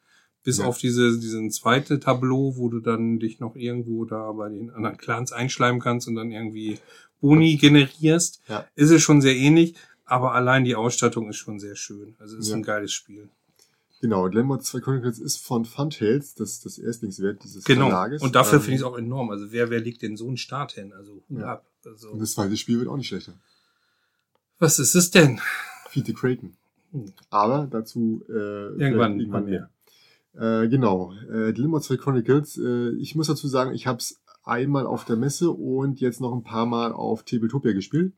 Bis Ja. auf diese, diesen zweite Tableau, wo du dann dich noch irgendwo da bei den anderen Clans einschleimen kannst und dann irgendwie Boni generierst, Ja. ist es schon sehr ähnlich, aber allein die Ausstattung ist schon sehr schön. Also es ist ein geiles Spiel. Genau, Glenmore 2 Chronicles ist von Funtails, das das Erstlingswerk dieses Genau. Verlages. Und dafür Ähm, finde ich es auch enorm. Also wer, wer legt denn so einen Start hin? Also Hut Ja. ab. Also, Und das zweite Spiel wird auch nicht schlechter. Was ist es denn? Kraken. Hm. Aber dazu äh, Irgendwann, irgendwann mehr. mehr. Äh, genau, äh, 2 Chronicles. Äh, ich muss dazu sagen, ich habe es einmal auf der Messe und jetzt noch ein paar Mal auf Tabletopia gespielt.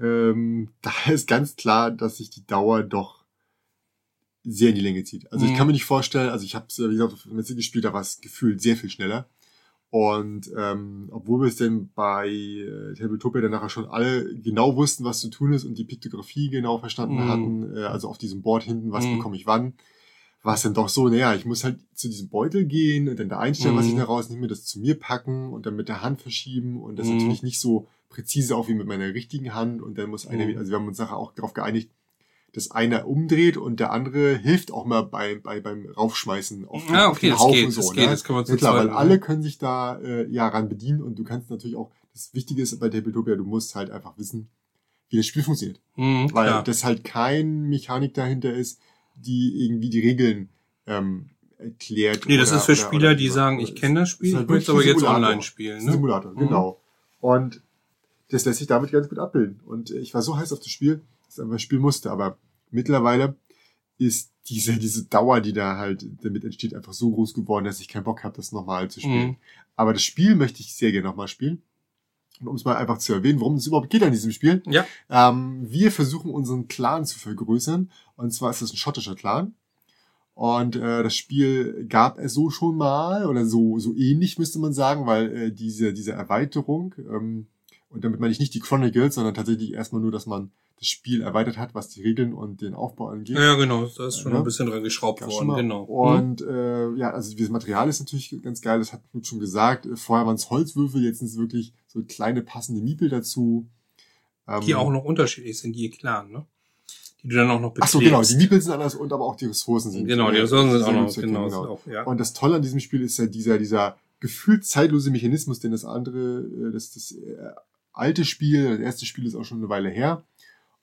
Ähm, da ist ganz klar, dass sich die Dauer doch sehr in die Länge zieht. Also ich Mhm. kann mir nicht vorstellen, also ich habe es, wie gesagt, auf der Messe gespielt, da war es gefühlt sehr viel schneller. Und ähm, obwohl wir es denn bei äh, Tabletopia dann nachher schon alle genau wussten, was zu tun ist und die Piktografie genau verstanden Mhm. hatten, äh, also auf diesem Board hinten, was Mhm. bekomme ich wann, war es dann doch so, naja, ich muss halt zu diesem Beutel gehen und dann da einstellen, was ich Mhm. da rausnehme, das zu mir packen und dann mit der Hand verschieben und das Mhm. natürlich nicht so präzise auch wie mit meiner richtigen Hand und dann muss einer, Mhm. also wir haben uns nachher auch darauf geeinigt, dass einer umdreht und der andere hilft auch mal bei, bei beim Raufschmeißen auf den, Ah, auf okay, den das Haufen geht, so. das ne? geht, das kann man ja klar, weil alle können sich da äh, ja ran bedienen und du kannst natürlich auch, das Wichtige ist bei Tabletopia, du musst halt einfach wissen, wie das Spiel funktioniert. Mhm, Weil klar. das halt kein Mechanik dahinter ist, die irgendwie die Regeln ähm, erklärt. Nee, das oder- ist für oder- Spieler, oder die sagen, ich kenne das Spiel, halt ich möchte aber jetzt online spielen. Ne? Simulator, Mhm. genau. Und das lässt sich damit ganz gut abbilden. Und ich war so heiß auf das Spiel, ich einfach spielen musste. Aber mittlerweile ist diese, diese Dauer, die da halt damit entsteht, einfach so groß geworden, dass ich keinen Bock habe, das nochmal zu spielen. Mhm. Aber das Spiel möchte ich sehr gerne nochmal spielen. Und um es mal einfach zu erwähnen, worum es überhaupt geht an diesem Spiel. Ja. Ähm, wir versuchen unseren Clan zu vergrößern. Und zwar ist das ein schottischer Clan. Und äh, das Spiel gab es so schon mal oder so so ähnlich müsste man sagen, weil äh, diese diese Erweiterung ähm, Und damit meine ich nicht die Chronicles, sondern tatsächlich erstmal nur, dass man das Spiel erweitert hat, was die Regeln und den Aufbau angeht. Ja, genau, da ist schon Ja. ein bisschen dran geschraubt worden, genau. Und äh, ja, also das Material ist natürlich ganz geil, das hat Knut schon gesagt. Vorher waren es Holzwürfel, jetzt sind es wirklich so kleine passende Miepel dazu. Ähm, die auch noch unterschiedlich sind, je klar, ne? Die du dann auch noch Ach so, genau, die Miepel sind anders und aber auch die Ressourcen sind. Genau, die Ressourcen sind auch noch, genau, sind auch, ja. Und das Tolle an diesem Spiel ist ja dieser, dieser gefühlt zeitlose Mechanismus, den das andere, äh, das, das äh, alte Spiel, das erste Spiel ist auch schon eine Weile her.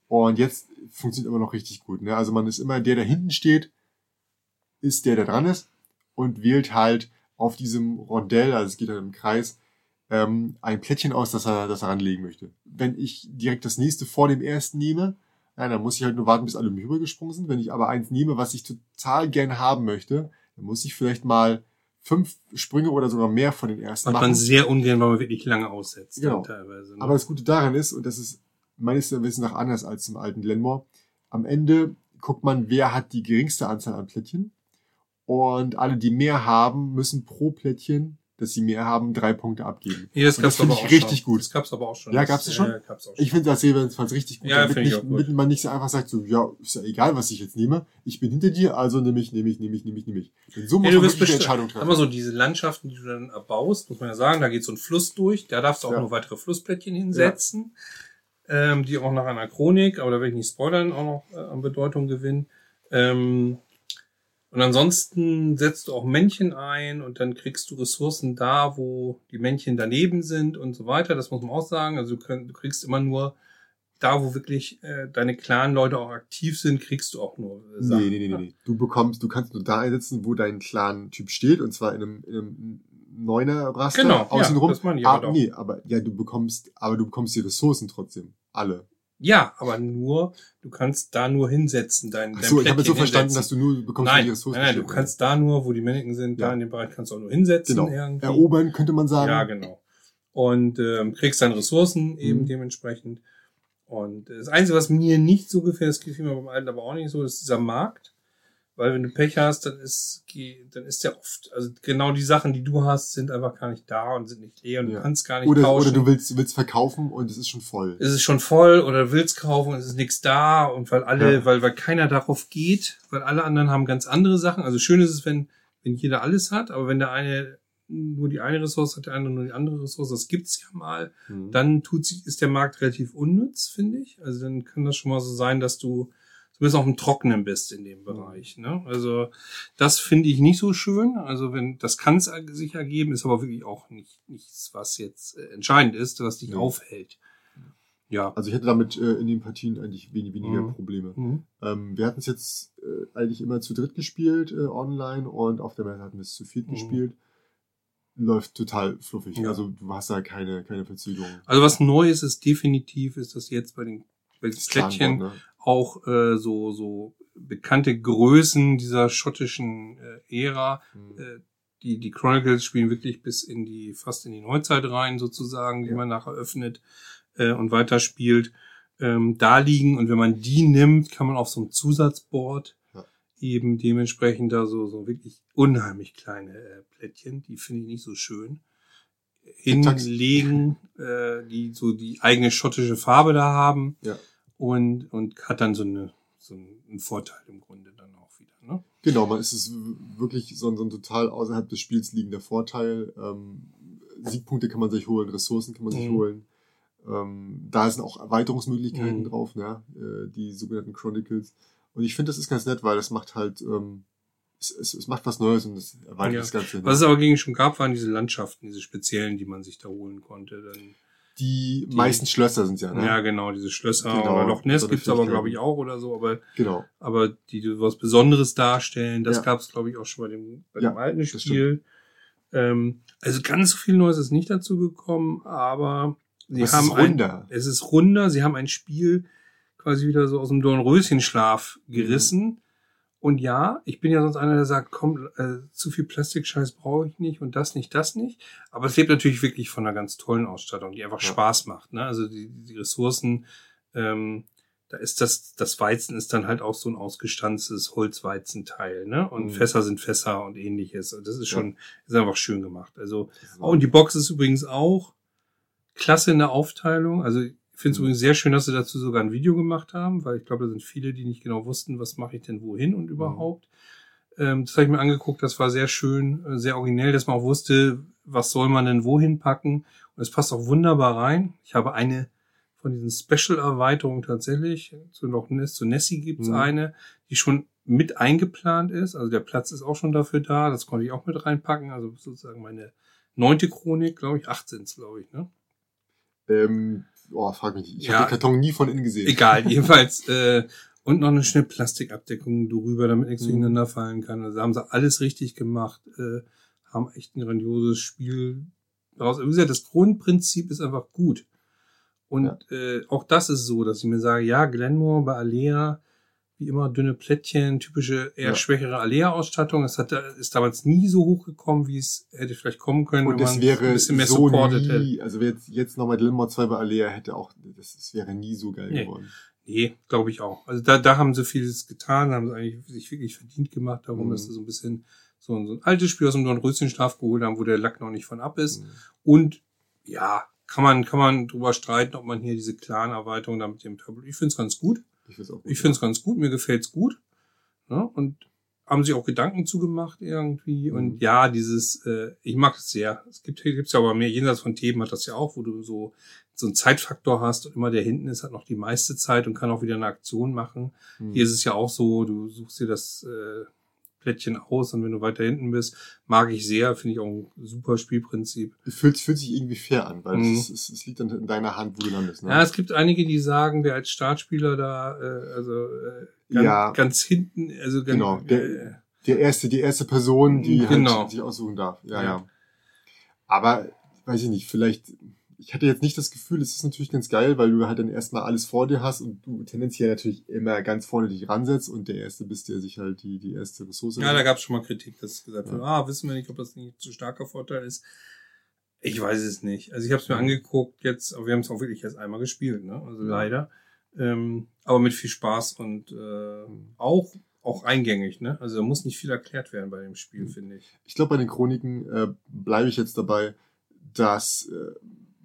Und jetzt funktioniert immer noch richtig gut. Ne? Also man ist immer der, der hinten steht, ist der, der dran ist und wählt halt auf diesem Rondell, also es geht halt im Kreis, ähm, ein Plättchen aus, das er, das er ranlegen möchte. Wenn ich direkt das nächste vor dem ersten nehme, ja, dann muss ich halt nur warten, bis alle rübergesprungen sind. Wenn ich aber eins nehme, was ich total gern haben möchte, dann muss ich vielleicht mal fünf Sprünge oder sogar mehr von den ersten Was machen. man sehr ungern, weil man wirklich lange aussetzt, Genau. teilweise. Ne? Aber das Gute daran ist, und das ist meines Wissens nach anders als im alten Glenmore, am Ende guckt man, wer hat die geringste Anzahl an Plättchen. Und alle, die mehr haben, müssen pro Plättchen, das sie mehr haben, drei Punkte abgeben. nee, das und das finde aber ich richtig schon. gut. Das gab's aber auch schon. Ja, gab's das schon? Ja, gab's auch schon. Ich finde das jedenfalls richtig gut, Ja, damit, finde ich nicht, damit man nicht so einfach sagt, so, ja, ist ja egal, was ich jetzt nehme. Ich bin hinter dir, also nehme ich, nehme ich, nehme ich, nehme ich, nehme ich. Denn so muss Ja, du man bestimmt, Entscheidung treffen. mal so, diese Landschaften, die du dann erbaust, muss man ja sagen, da geht so ein Fluss durch, da darfst du auch Ja. nur weitere Flussplättchen hinsetzen, ähm, die auch nach einer Chronik, aber da will ich nicht spoilern, auch noch äh, an Bedeutung gewinnen. Ähm, und ansonsten setzt du auch Männchen ein und dann kriegst du Ressourcen da, wo die Männchen daneben sind und so weiter. Das muss man auch sagen. Also du, kriegst immer nur da, wo wirklich äh, deine Clan-Leute auch aktiv sind, kriegst du auch nur äh, Sachen. Nee, nee, nee, nee, nee. Du bekommst, du kannst nur da einsetzen, wo dein Clan-Typ steht, und zwar in einem, in einem Neuner-Raster Genau, ja, außenrum. das meine ich ah, aber doch. nee, aber ja, du bekommst, aber du bekommst die Ressourcen trotzdem. Alle. Ja, aber nur, du kannst da nur hinsetzen, dein, Ach dein so, ich habe jetzt so verstanden, hinsetzen. dass du nur du bekommst nein, die nein, Ressourcen. nein, du stehen. kannst da nur, wo die Männchen sind, Ja. da in dem Bereich kannst du auch nur hinsetzen. genau. irgendwie. Erobern könnte man sagen. Ja, genau. Und ähm, kriegst dann Ressourcen eben Mhm. dementsprechend. Und das Einzige, was mir nicht so gefällt, das gefiel mir beim Alten aber auch nicht so, ist dieser Markt. Weil wenn du Pech hast, dann ist, dann ist der oft, also genau die Sachen, die du hast, sind einfach gar nicht da und sind nicht leer und Ja. du kannst gar nicht Oder, tauschen. oder du willst, willst verkaufen und es ist schon voll. es ist schon voll oder du willst kaufen und es ist nichts da und weil alle, Ja. weil, weil keiner darauf geht, weil alle anderen haben ganz andere Sachen. Also schön ist es, wenn, wenn jeder alles hat, aber wenn der eine nur die eine Ressource hat, der andere nur die andere Ressource, das gibt's ja mal, Mhm. dann tut sich, ist der Markt relativ unnütz, finde ich. Also dann kann das schon mal so sein, dass du zumindest auf dem Trockenen bist in dem Bereich. Ne? Also das finde ich nicht so schön. Also wenn das kann es sich ergeben, ist aber wirklich auch nicht nichts, was jetzt äh, entscheidend ist, was dich Nee. aufhält. Ja. Also ich hätte damit äh, in den Partien eigentlich wenig, weniger Mhm. Probleme. Mhm. Ähm, wir hatten es jetzt äh, eigentlich immer zu dritt gespielt äh, online und auf der Welt hatten wir es zu viert Mhm. gespielt. Läuft total fluffig. Ja. Also du hast da keine, keine Verzögerung. Also was Neues ist definitiv, ist das jetzt bei den, bei den Clanboard, ne? Auch äh, so, so bekannte Größen dieser schottischen äh, Ära. Mhm. Äh, die, die Chronicles spielen wirklich bis in die, fast in die Neuzeit rein sozusagen, die Ja. man nachher öffnet äh, und weiterspielt, ähm, da liegen. Und wenn man die nimmt, kann man auf so einem Zusatzboard Ja. eben dementsprechend da so, so wirklich unheimlich kleine äh, Plättchen, die finde ich nicht so schön, hinlegen, äh, die so die eigene schottische Farbe da haben Ja. Und, und hat dann so, eine, so einen Vorteil im Grunde dann auch wieder. Ne? Genau, man ist es wirklich so ein, so ein total außerhalb des Spiels liegender Vorteil. Ähm, Siegpunkte kann man sich holen, Ressourcen kann man sich Mhm. holen. Ähm, da sind auch Erweiterungsmöglichkeiten Mhm. drauf, ne? äh, die sogenannten Chronicles. Und ich finde, das ist ganz nett, weil das macht halt, ähm, es, es, es macht was Neues und es erweitert Ja. das Ganze. ne? Was es aber gegen schon gab, waren diese Landschaften, diese speziellen, die man sich da holen konnte. Dann, die, die- meisten Schlösser sind ja, ne? Ja, genau, diese Schlösser Genau, oder Loch Ness gibt's aber, glaube ich, auch oder so, aber, Genau. aber die die was Besonderes darstellen, das Ja. gab's glaube ich, auch schon bei dem, bei Ja, dem alten Spiel. Ähm, also ganz so viel Neues ist nicht dazu gekommen, aber sie Es haben ist ein, runder. es ist runder, sie haben ein Spiel quasi wieder so aus dem Dornröschenschlaf gerissen. Und ja, ich bin ja sonst einer, der sagt, komm, äh, zu viel Plastikscheiß brauche ich nicht und das nicht, das nicht. Aber es lebt natürlich wirklich von einer ganz tollen Ausstattung, die einfach Ja. Spaß macht. Ne? Also die, die Ressourcen, ähm, da ist das, das Weizen ist dann halt auch so ein ausgestanztes Holzweizenteil, ne? Und Mhm. Fässer sind Fässer und ähnliches. Und das ist Ja. schon, ist einfach schön gemacht. Also, oh, und die Box ist übrigens auch klasse in der Aufteilung. Also finde es übrigens sehr schön, dass sie dazu sogar ein Video gemacht haben, weil ich glaube, da sind viele, die nicht genau wussten, was mache ich denn wohin und überhaupt. Ähm, das habe ich mir angeguckt, das war sehr schön, äh, sehr originell, dass man auch wusste, was soll man denn wohin packen. Und es passt auch wunderbar rein. Ich habe eine von diesen Special-Erweiterungen tatsächlich. Zu Loch Ness, zu Nessie gibt's Mhm. eine, die schon mit eingeplant ist. Also der Platz ist auch schon dafür da. Das konnte ich auch mit reinpacken. Also sozusagen meine neunte Chronik, glaube ich, acht sind's, glaube ich. Ne? Ähm, oh, frag mich nicht. Ich Ja. habe den Karton nie von innen gesehen. Egal, jedenfalls. Äh, und noch eine schöne Plastikabdeckung drüber, damit nichts Mhm. durcheinander fallen kann. Also haben sie alles richtig gemacht, äh, haben echt ein grandioses Spiel daraus. Wie gesagt, das Grundprinzip ist einfach gut. Und äh, auch das ist so, dass ich mir sage, ja, Glenmore bei Alea, wie immer dünne Plättchen, typische eher Ja. schwächere Alea-Ausstattung. Es hat, ist damals nie so hochgekommen, wie es hätte vielleicht kommen können, Und wenn das man wäre ein bisschen mehr so supported hätte. nie, also wer jetzt, jetzt nochmal Gilmore 2 bei Alea hätte auch, das, das wäre nie so geil Nee. geworden. Nee, glaube ich auch. Also da, da haben sie vieles getan, haben sie eigentlich sich wirklich verdient gemacht darum, Mhm. dass sie so ein bisschen so ein, so ein altes Spiel aus dem Dornröschenschlaf geholt haben, wo der Lack noch nicht von ab ist. Mhm. Und ja, kann man, kann man drüber streiten, ob man hier diese Clan-Erweiterung da mit dem Tableau. Ich finde es ganz gut. Ich finde es ganz gut, mir gefällt's gut. Ne? Und haben sich auch Gedanken zugemacht irgendwie. Mhm. Und ja, dieses, äh, ich mag es sehr. Es gibt gibt's ja aber mehr, jenseits von Themen hat das ja auch, wo du so, so einen Zeitfaktor hast und immer der hinten ist, hat noch die meiste Zeit und kann auch wieder eine Aktion machen. Mhm. Hier ist es ja auch so, du suchst dir das äh, Plättchen aus und wenn du weiter hinten bist, mag ich sehr, finde ich auch ein super Spielprinzip. fühlt, fühlt sich irgendwie fair an, weil Mhm. es, es, es liegt dann in deiner Hand, wo du landest. Ne? Ja, es gibt einige, die sagen, wer als Startspieler da, äh, also äh, ganz, Ja. ganz hinten, also ganz, Genau, der- äh, der erste, die erste Person, die Genau. halt sich aussuchen darf. Ja, Ja. ja. Aber weiß ich nicht, vielleicht, ich hatte jetzt nicht das Gefühl, es ist natürlich ganz geil, weil du halt dann erstmal alles vor dir hast und du tendenziell natürlich immer ganz vorne dich ransetzt und der Erste bist, der sich halt die, die erste Ressource Ja, da gab es schon mal Kritik, dass gesagt Ja. wird, ah, wissen wir nicht, ob das nicht zu starker Vorteil ist. Ich weiß es nicht. Also ich habe es mir angeguckt jetzt, aber wir haben es auch wirklich erst einmal gespielt, ne? Also Ja. leider. Ähm, aber mit viel Spaß und äh, auch auch eingängig, ne? Also da muss nicht viel erklärt werden bei dem Spiel, Mhm. finde ich. Ich glaube, bei den Chroniken äh, bleibe ich jetzt dabei, dass äh,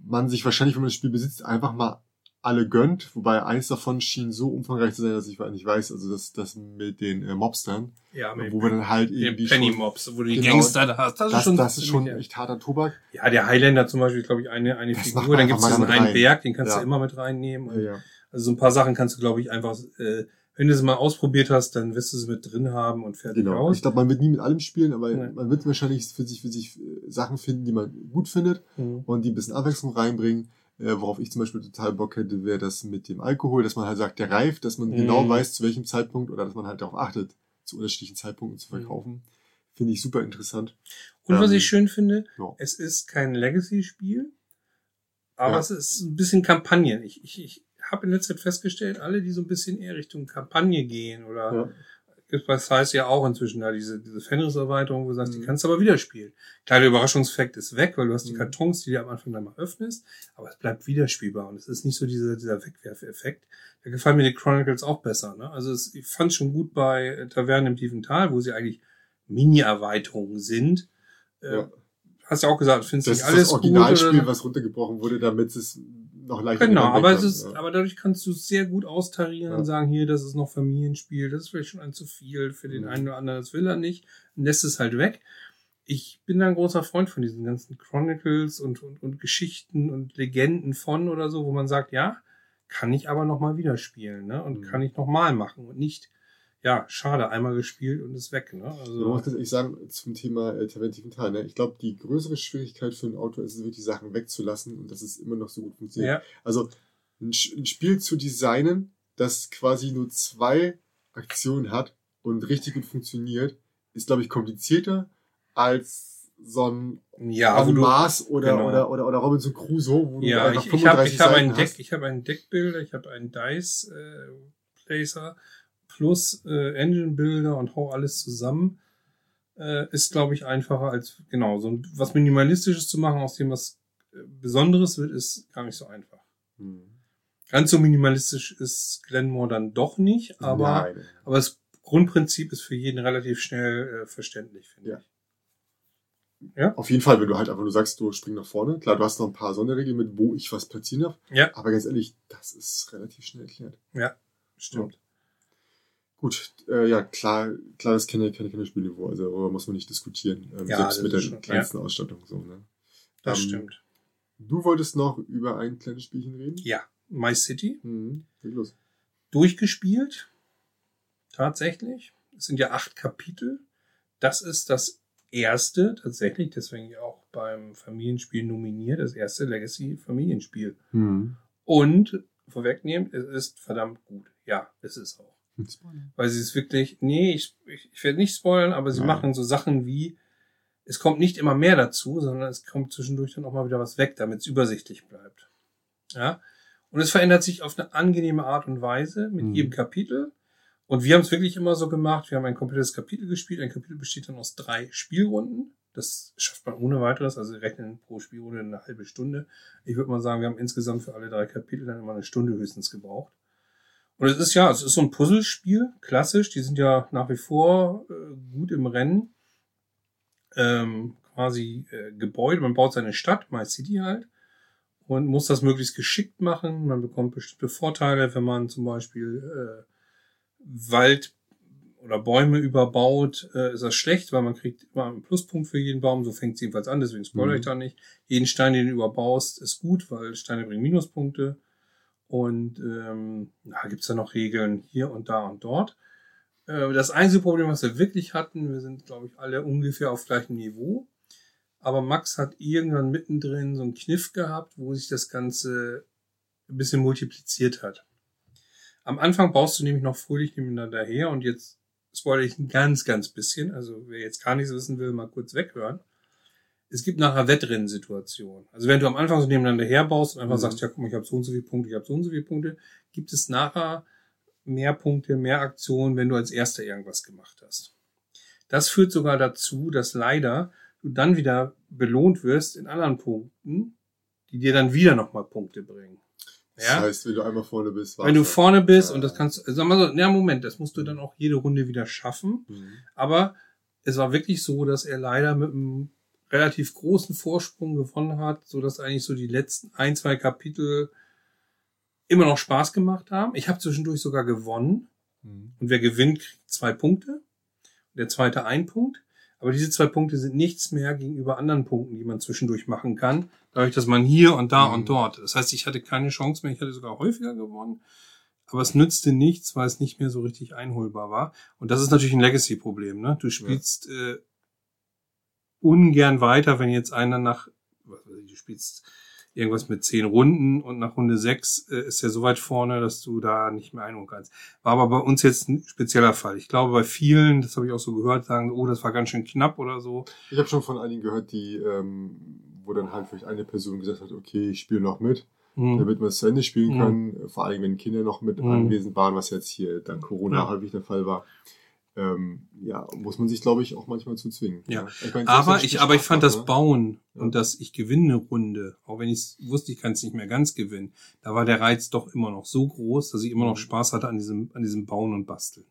man sich wahrscheinlich, wenn man das Spiel besitzt, einfach mal alle gönnt. Wobei eins davon schien so umfangreich zu sein, dass ich nicht weiß. Also das, das mit den äh, Mobstern, Ja, mit wo wir dann halt irgendwie Penny schon, Mobs, wo du die Genau. Gangster da hast. Das, das, ist schon, das ist schon echt harter Tobak. Ja, der Highlander zum Beispiel, glaube ich, eine, eine Das Figur. man Dann gibt es diesen einen rein. Berg, den kannst Ja. du immer mit reinnehmen. Ja, ja. Also so ein paar Sachen kannst du, glaube ich, einfach, äh, wenn du es mal ausprobiert hast, dann wirst du es mit drin haben und fertig Genau. aus. Ich glaube, man wird nie mit allem spielen, aber Nee. man wird wahrscheinlich für sich, für sich äh, Sachen finden, die man gut findet Mhm. und die ein bisschen Abwechslung reinbringen. Äh, worauf ich zum Beispiel total Bock hätte, wäre das mit dem Alkohol, dass man halt sagt, der reift, dass man Mhm. genau weiß, zu welchem Zeitpunkt oder dass man halt darauf achtet, zu unterschiedlichen Zeitpunkten zu Mhm. verkaufen. Finde ich super interessant. Und was Ähm, ich schön finde, ja. es ist kein Legacy-Spiel, aber Ja. es ist ein bisschen Kampagnen. Ich, ich, ich habe in letzter Zeit festgestellt, alle, die so ein bisschen eher Richtung Kampagne gehen oder Ja. gibt bei Size ja auch inzwischen da diese, diese Fenris-Erweiterung, wo du sagst, die Mhm. kannst du aber wieder spielen. Kleiner Überraschungsfakt ist weg, weil du hast die Mhm. Kartons, die du am Anfang dann mal öffnest, aber es bleibt wieder spielbar und es ist nicht so dieser, dieser Wegwerfeffekt. Da gefallen mir die Chronicles auch besser. Ne? Also es, ich fand schon gut bei äh, Tavernen im tiefen Tal, wo sie eigentlich Mini-Erweiterungen sind. Äh, Ja. Hast ja auch gesagt, findest du Das nicht ist alles das Originalspiel, gut? Oder? was runtergebrochen wurde, damit es noch leichter Genau, aber es ist, ja. aber dadurch kannst du es sehr gut austarieren Ja. und sagen, hier, das ist noch Familienspiel, das ist vielleicht schon ein zu viel für den Mhm. einen oder anderen, das will er nicht, und lässt es halt weg. Ich bin da ein großer Freund von diesen ganzen Chronicles und, und, und Geschichten und Legenden von oder so, wo man sagt, ja, kann ich aber noch mal wieder spielen, ne? Und Mhm. kann ich noch mal machen und nicht, ja, schade, einmal gespielt und ist weg, ne? Man Also, muss ganz ehrlich sagen, zum Thema äh, Taverntiven Teil, ne? ich glaube, die größere Schwierigkeit für ein Autor ist es wirklich, Sachen wegzulassen und dass es immer noch so gut funktioniert. ja, Also ein, ein Spiel zu designen, das quasi nur zwei Aktionen hat und richtig gut funktioniert, ist, glaube ich, komplizierter als so ein ja, also Mars oder, genau. oder, oder, oder Robinson Crusoe, wo Ja, du einfach ich, ich habe 35 ich hab Seiten ein Deck, hast. ich habe einen Deckbilder, ich habe einen Dice äh, Placer plus äh, Engine Builder und hau alles zusammen. Äh, ist, glaube ich, einfacher als genau so ein, was minimalistisches zu machen, aus dem was äh, Besonderes wird, ist gar nicht so einfach. Hm. Ganz so minimalistisch ist Glenmore dann doch nicht, aber Nein. aber das Grundprinzip ist für jeden relativ schnell äh, verständlich, finde Ja. ich. Ja. Auf jeden Fall, wenn du halt einfach nur sagst, du spring nach vorne. Klar, du hast noch ein paar Sonderregeln mit, wo ich was platzieren darf. Ja. Aber ganz ehrlich, das ist relativ schnell erklärt. Stimmt. Gut, äh, ja, klar, klar, das ist keine, keine Kinderspielniveau, also darüber muss man nicht diskutieren. Ähm, Ja, selbst mit der schon- kleinsten Ausstattung. So, ne? Das Ähm, stimmt. Du wolltest noch über ein kleines Spielchen reden? Ja. My City. Mhm. Los. durchgespielt. Tatsächlich. Es sind ja acht Kapitel. Das ist das erste, tatsächlich, deswegen ja auch beim Familienspiel nominiert, das erste Legacy-Familienspiel. Mhm. Und vorwegnehmen, es ist verdammt gut. Ja, es ist auch. Weil sie es wirklich, nee, ich, ich, ich werde nicht spoilern, aber sie Nein. machen so Sachen wie, es kommt nicht immer mehr dazu, sondern es kommt zwischendurch dann auch mal wieder was weg, damit es übersichtlich bleibt. Ja. Und es verändert sich auf eine angenehme Art und Weise mit Mhm. jedem Kapitel. Und wir haben es wirklich immer so gemacht, wir haben ein komplettes Kapitel gespielt. Ein Kapitel besteht dann aus drei Spielrunden. Das schafft man ohne weiteres, also wir rechnen pro Spielrunde eine halbe Stunde. Ich würde mal sagen, wir haben insgesamt für alle drei Kapitel dann immer eine Stunde höchstens gebraucht. Und es ist ja, es ist so ein Puzzlespiel, klassisch. Die sind ja nach wie vor äh, gut im Rennen. Ähm, quasi äh, Gebäude, man baut seine Stadt, My City halt, und muss das möglichst geschickt machen. Man bekommt bestimmte Vorteile, wenn man zum Beispiel äh, Wald oder Bäume überbaut, äh, ist das schlecht, weil man kriegt immer einen Pluspunkt für jeden Baum. So fängt es jedenfalls an, deswegen spoilere Mhm. ich da nicht. Jeden Stein, den du überbaust, ist gut, weil Steine bringen Minuspunkte. Und ähm, da gibt's ja noch Regeln hier und da und dort. Äh, das einzige Problem, was wir wirklich hatten, wir sind, glaube ich, alle ungefähr auf gleichem Niveau. Aber Max hat irgendwann mittendrin so einen Kniff gehabt, wo sich das Ganze ein bisschen multipliziert hat. Am Anfang baust du nämlich noch fröhlich nebeneinander her und jetzt spoilere ich ein ganz, ganz bisschen. Also wer jetzt gar nichts wissen will, mal kurz weghören. Es gibt nachher Wettrennensituationen. Also wenn du am Anfang so nebeneinander herbaust und einfach Mhm. sagst, ja guck mal, ich habe so und so viele Punkte, ich habe so und so viele Punkte, gibt es nachher mehr Punkte, mehr Aktionen, wenn du als erster irgendwas gemacht hast. Das führt sogar dazu, dass leider du dann wieder belohnt wirst in anderen Punkten, die dir dann wieder nochmal Punkte bringen. Das Ja? heißt, wenn du einmal vorne bist, Wenn du vorne bist Ja. und das kannst, sag mal so, na Moment, das musst du dann auch jede Runde wieder schaffen. das. Mhm. Aber es war wirklich so, dass er leider mit einem relativ großen Vorsprung gewonnen hat, so dass eigentlich so die letzten ein, zwei Kapitel immer noch Spaß gemacht haben. Ich habe zwischendurch sogar gewonnen Mhm. und wer gewinnt, kriegt zwei Punkte. Der zweite ein Punkt. Aber diese zwei Punkte sind nichts mehr gegenüber anderen Punkten, die man zwischendurch machen kann, dadurch, dass man hier und da Mhm. und dort. Das heißt, ich hatte keine Chance mehr, ich hatte sogar häufiger gewonnen. Aber es nützte nichts, weil es nicht mehr so richtig einholbar war. Und das ist natürlich ein Legacy-Problem. Ne? Du spielst äh, ungern weiter, wenn jetzt einer nach, du spielst irgendwas mit zehn Runden und nach Runde sechs äh, ist er so weit vorne, dass du da nicht mehr einholen kannst. War aber bei uns jetzt ein spezieller Fall. Ich glaube, bei vielen, das habe ich auch so gehört, sagen, oh, das war ganz schön knapp oder so. Ich habe schon von einigen gehört, die, ähm, wo dann halt vielleicht eine Person gesagt hat, okay, ich spiele noch mit, Hm. damit wir es zu Ende spielen Mhm. können. Vor allem, wenn Kinder noch mit Mhm. anwesend waren, was jetzt hier dank Corona Ja. häufig der Fall war. Ähm, ja, muss man sich, glaube ich, auch manchmal zu zwingen. Ja. Ich meine, Aber ich, aber ich fand macht, das ne? Bauen Ja. und dass ich gewinne eine Runde, auch wenn ich wusste, ich kann es nicht mehr ganz gewinnen, da war der Reiz doch immer noch so groß, dass ich immer noch Mhm. Spaß hatte an diesem, an diesem Bauen und Basteln.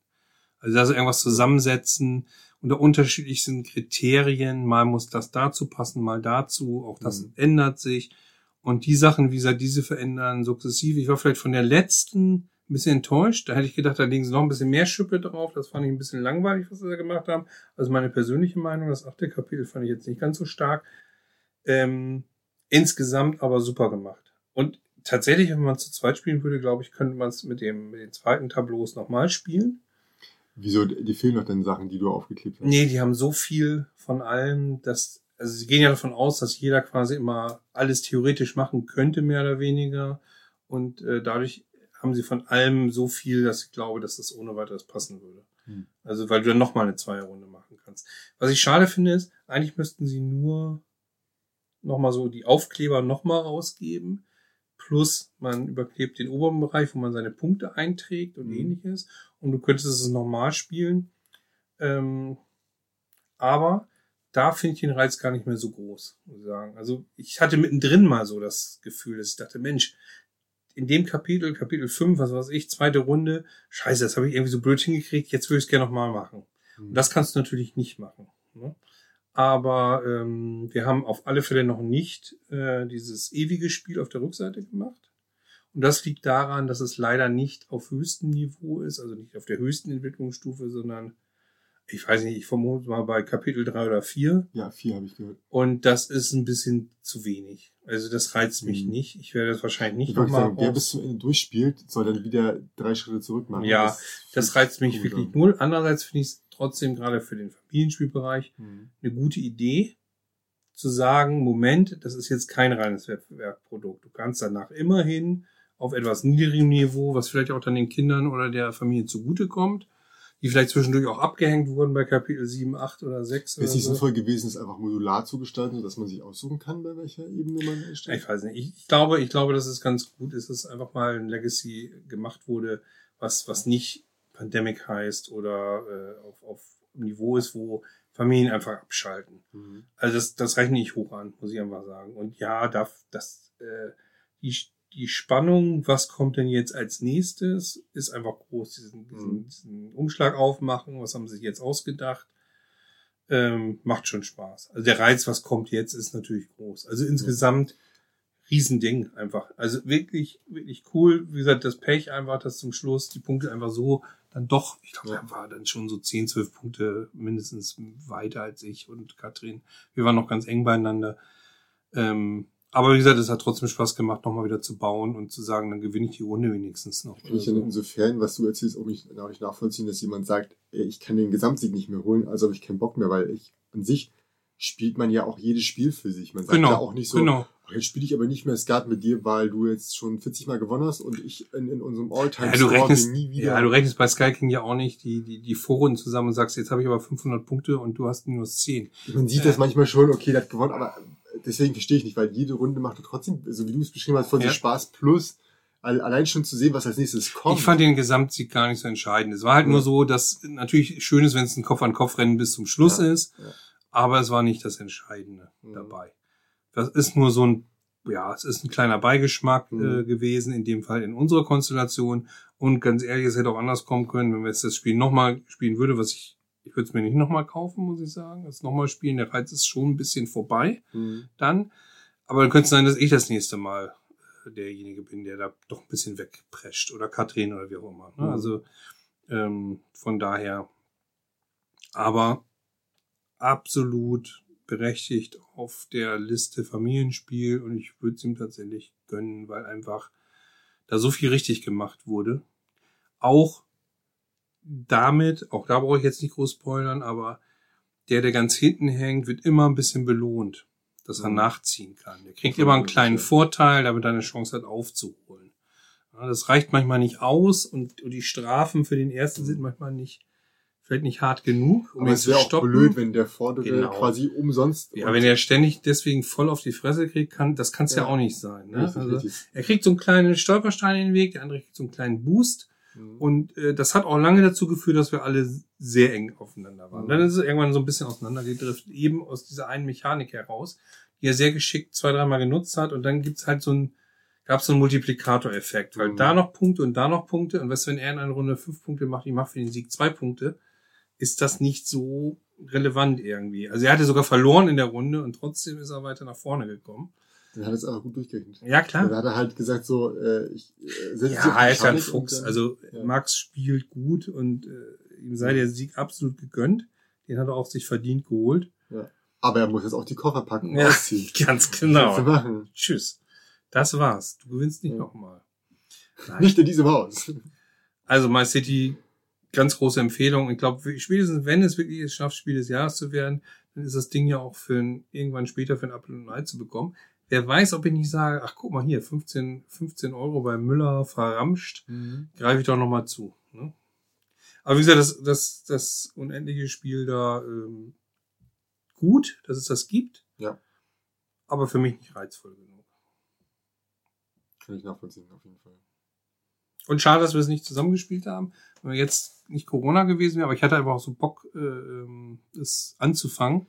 Also da so irgendwas zusammensetzen unter unterschiedlichsten Kriterien, mal muss das dazu passen, mal dazu, auch das Mhm. ändert sich. Und die Sachen, wie gesagt, diese verändern sukzessive. Ich war vielleicht von der letzten ein bisschen enttäuscht. Da hätte ich gedacht, da legen sie noch ein bisschen mehr Schippe drauf. Das fand ich ein bisschen langweilig, was sie da gemacht haben. Also meine persönliche Meinung, das achte Kapitel fand ich jetzt nicht ganz so stark. Ähm, insgesamt aber super gemacht. Und tatsächlich, wenn man zu zweit spielen würde, glaube ich, könnte man es mit dem, mit den zweiten Tableaus nochmal spielen. Wieso, die fehlen noch dann Sachen, die du aufgeklebt hast. Nee, die haben so viel von allem, dass, also sie gehen ja davon aus, dass jeder quasi immer alles theoretisch machen könnte, mehr oder weniger. Und äh, dadurch haben sie von allem so viel, dass ich glaube, dass das ohne weiteres passen würde. Hm. Also, weil du dann nochmal eine Zweierrunde machen kannst. Was ich schade finde, ist, eigentlich müssten sie nur nochmal so die Aufkleber nochmal rausgeben. Plus man überklebt den oberen Bereich, wo man seine Punkte einträgt und Mhm. ähnliches. Und du könntest es normal spielen. Ähm, aber da finde ich den Reiz gar nicht mehr so groß, muss ich sagen. Also ich hatte mittendrin mal so das Gefühl, dass ich dachte, Mensch, in dem Kapitel, Kapitel 5, was weiß ich, zweite Runde, scheiße, das habe ich irgendwie so blöd hingekriegt, jetzt würde ich es gerne nochmal machen. Mhm. Und das kannst du natürlich nicht machen. Ne? Aber ähm, wir haben auf alle Fälle noch nicht äh, dieses ewige Spiel auf der Rückseite gemacht. Und das liegt daran, dass es leider nicht auf höchstem Niveau ist, also nicht auf der höchsten Entwicklungsstufe, sondern ich weiß nicht, ich vermute mal bei Kapitel drei oder vier. Ja, vier habe ich gehört. Und das ist ein bisschen zu wenig. Also das reizt mich Mhm. nicht. Ich werde das wahrscheinlich nicht nochmal wer bis zum Ende durchspielt, soll dann wieder drei Schritte zurück machen. Ja, Das fühlt reizt mich wirklich an. null. Andererseits finde ich es trotzdem gerade für den Familienspielbereich Mhm. eine gute Idee, zu sagen, Moment, das ist jetzt kein reines Wettbewerbprodukt. Du kannst danach immerhin auf etwas niedrigem Niveau, was vielleicht auch dann den Kindern oder der Familie zugutekommt, die vielleicht zwischendurch auch abgehängt wurden bei Kapitel 7, 8 oder 6 Wäre es nicht so. sinnvoll gewesen, es einfach modular zu gestalten, sodass man sich aussuchen kann, bei welcher Ebene man einsteigt? Ich weiß nicht. Ich, glaube, ich glaube, dass es ganz gut ist, dass einfach mal ein Legacy gemacht wurde, was, was nicht Pandemic heißt oder äh, auf, auf Niveau ist, wo Familien einfach abschalten. Mhm. Also das, das rechne ich hoch an, muss ich einfach sagen. Und ja, darf das äh, die, die Spannung, was kommt denn jetzt als nächstes, ist einfach groß. Diesen, diesen, Mhm. diesen Umschlag aufmachen, was haben sie sich jetzt ausgedacht? Ähm, macht schon Spaß. Also der Reiz, was kommt jetzt, ist natürlich groß. Also insgesamt Riesending einfach. Also wirklich, wirklich cool. Wie gesagt, das Pech einfach, dass zum Schluss die Punkte einfach so dann doch, ich glaube, er war dann schon so 10, 12 Punkte mindestens weiter als ich und Katrin. Wir waren noch ganz eng beieinander. Ähm, aber wie gesagt, es hat trotzdem Spaß gemacht, nochmal wieder zu bauen und zu sagen, dann gewinne ich die Runde wenigstens noch. Kann ich dann so. insofern, was du erzählst, auch nicht, auch nicht nachvollziehen, dass jemand sagt, ich kann den Gesamtsieg nicht mehr holen, also habe ich keinen Bock mehr, weil ich an sich spielt man ja auch jedes Spiel für sich. Man sagt Genau, ja auch nicht so, genau. "Ach, jetzt spiele ich aber nicht mehr Skat mit dir, weil du jetzt schon 40 Mal gewonnen hast und ich in, in unserem Ja, du rechnest, bin nie wieder. ja, du rechnest bei Sky King ja auch nicht die, die, die Vorrunden zusammen und sagst, jetzt habe ich aber 500 Punkte und du hast minus 10. Man sieht Ja. das manchmal schon, okay, der hat gewonnen, aber deswegen verstehe ich nicht, weil jede Runde macht doch trotzdem, so wie du es beschrieben hast, von Ja. sich Spaß plus al- allein schon zu sehen, was als nächstes kommt. Ich fand den Gesamtsieg gar nicht so entscheidend. Es war halt Ja. nur so, dass natürlich schön ist, wenn es ein Kopf-an-Kopf-Rennen bis zum Schluss Ja, ist, ja. aber es war nicht das Entscheidende Mhm. dabei. Das ist nur so ein, ja, es ist ein kleiner Beigeschmack Mhm. äh, gewesen, in dem Fall in unserer Konstellation. Und ganz ehrlich, es hätte auch anders kommen können, wenn wir jetzt das Spiel nochmal spielen würde, was ich, ich würde es mir nicht nochmal kaufen, muss ich sagen. Das nochmal spielen, der Reiz ist schon ein bisschen vorbei Mhm. dann. Aber dann könnte es sein, dass ich das nächste Mal äh, derjenige bin, der da doch ein bisschen wegprescht. Oder Katrin oder wie auch immer. Ne? Mhm. Also ähm, von daher. Aber absolut berechtigt auf der Liste Familienspiel und ich würde es ihm tatsächlich gönnen, weil einfach da so viel richtig gemacht wurde. Auch damit, auch da brauche ich jetzt nicht groß spoilern, aber der, der ganz hinten hängt, wird immer ein bisschen belohnt, dass er Mhm. nachziehen kann. Der kriegt immer einen kleinen. Vorteil, damit er eine Chance hat aufzuholen. Ja, das reicht manchmal nicht aus und, und die Strafen für den ersten sind manchmal nicht, vielleicht nicht hart genug, um Aber ihn es zu wäre auch stoppen. blöd, wenn der vordere Genau. quasi umsonst. ja, wenn er ständig deswegen voll auf die Fresse kriegt, kann, das kann es ja. Ja. auch nicht sein. Ne? Also, er kriegt so einen kleinen Stolperstein in den Weg, der andere kriegt so einen kleinen Boost. Mhm. Und äh, das hat auch lange dazu geführt, dass wir alle sehr eng aufeinander waren. Mhm. Dann ist es irgendwann so ein bisschen auseinandergedriftet, eben aus dieser einen Mechanik heraus, die er sehr geschickt zwei, dreimal genutzt hat. Und dann gibt's halt so ein, gab so einen Multiplikatoreffekt, weil Mhm. da noch Punkte und da noch Punkte. Und du, wenn er in einer Runde fünf Punkte macht, ich mache für den Sieg zwei Punkte, ist das nicht so relevant irgendwie. Also er hatte sogar verloren in der Runde und trotzdem ist er weiter nach vorne gekommen. Dann hat er es aber gut durchgerechnet. Ja, klar. Dann hat er halt gesagt, so, äh, ich äh, setze Ja, er ist ja ein Fuchs. dann- Also ja. Max spielt gut und äh, ihm sei der Sieg absolut gegönnt. Den hat er auch sich verdient geholt. Aber er muss jetzt auch die Koffer packen und Ja, ausziehen. Ganz genau. machen. Tschüss. Das war's. Du gewinnst nicht Ja. nochmal. Nicht in diesem Haus. Also My City, ganz große Empfehlung. Ich glaube, spätestens wenn es wirklich es schafft, Spiel des Jahres zu werden, dann ist das Ding ja auch für ein, irgendwann später für ein Apple und ein Ei zu bekommen. Wer weiß, ob ich nicht sage, ach guck mal hier, 15, 15 Euro bei Müller verramscht. greife ich doch nochmal zu. Ne? Aber wie gesagt, das, das, das unendliche Spiel da ähm, gut, dass es das gibt. Ja. Aber für mich nicht reizvoll genug. Kann ich nachvollziehen, auf jeden Fall. Und schade, dass wir es nicht zusammengespielt haben. Wenn wir jetzt nicht Corona gewesen wäre, aber ich hatte einfach auch so Bock, äh, ähm, das anzufangen.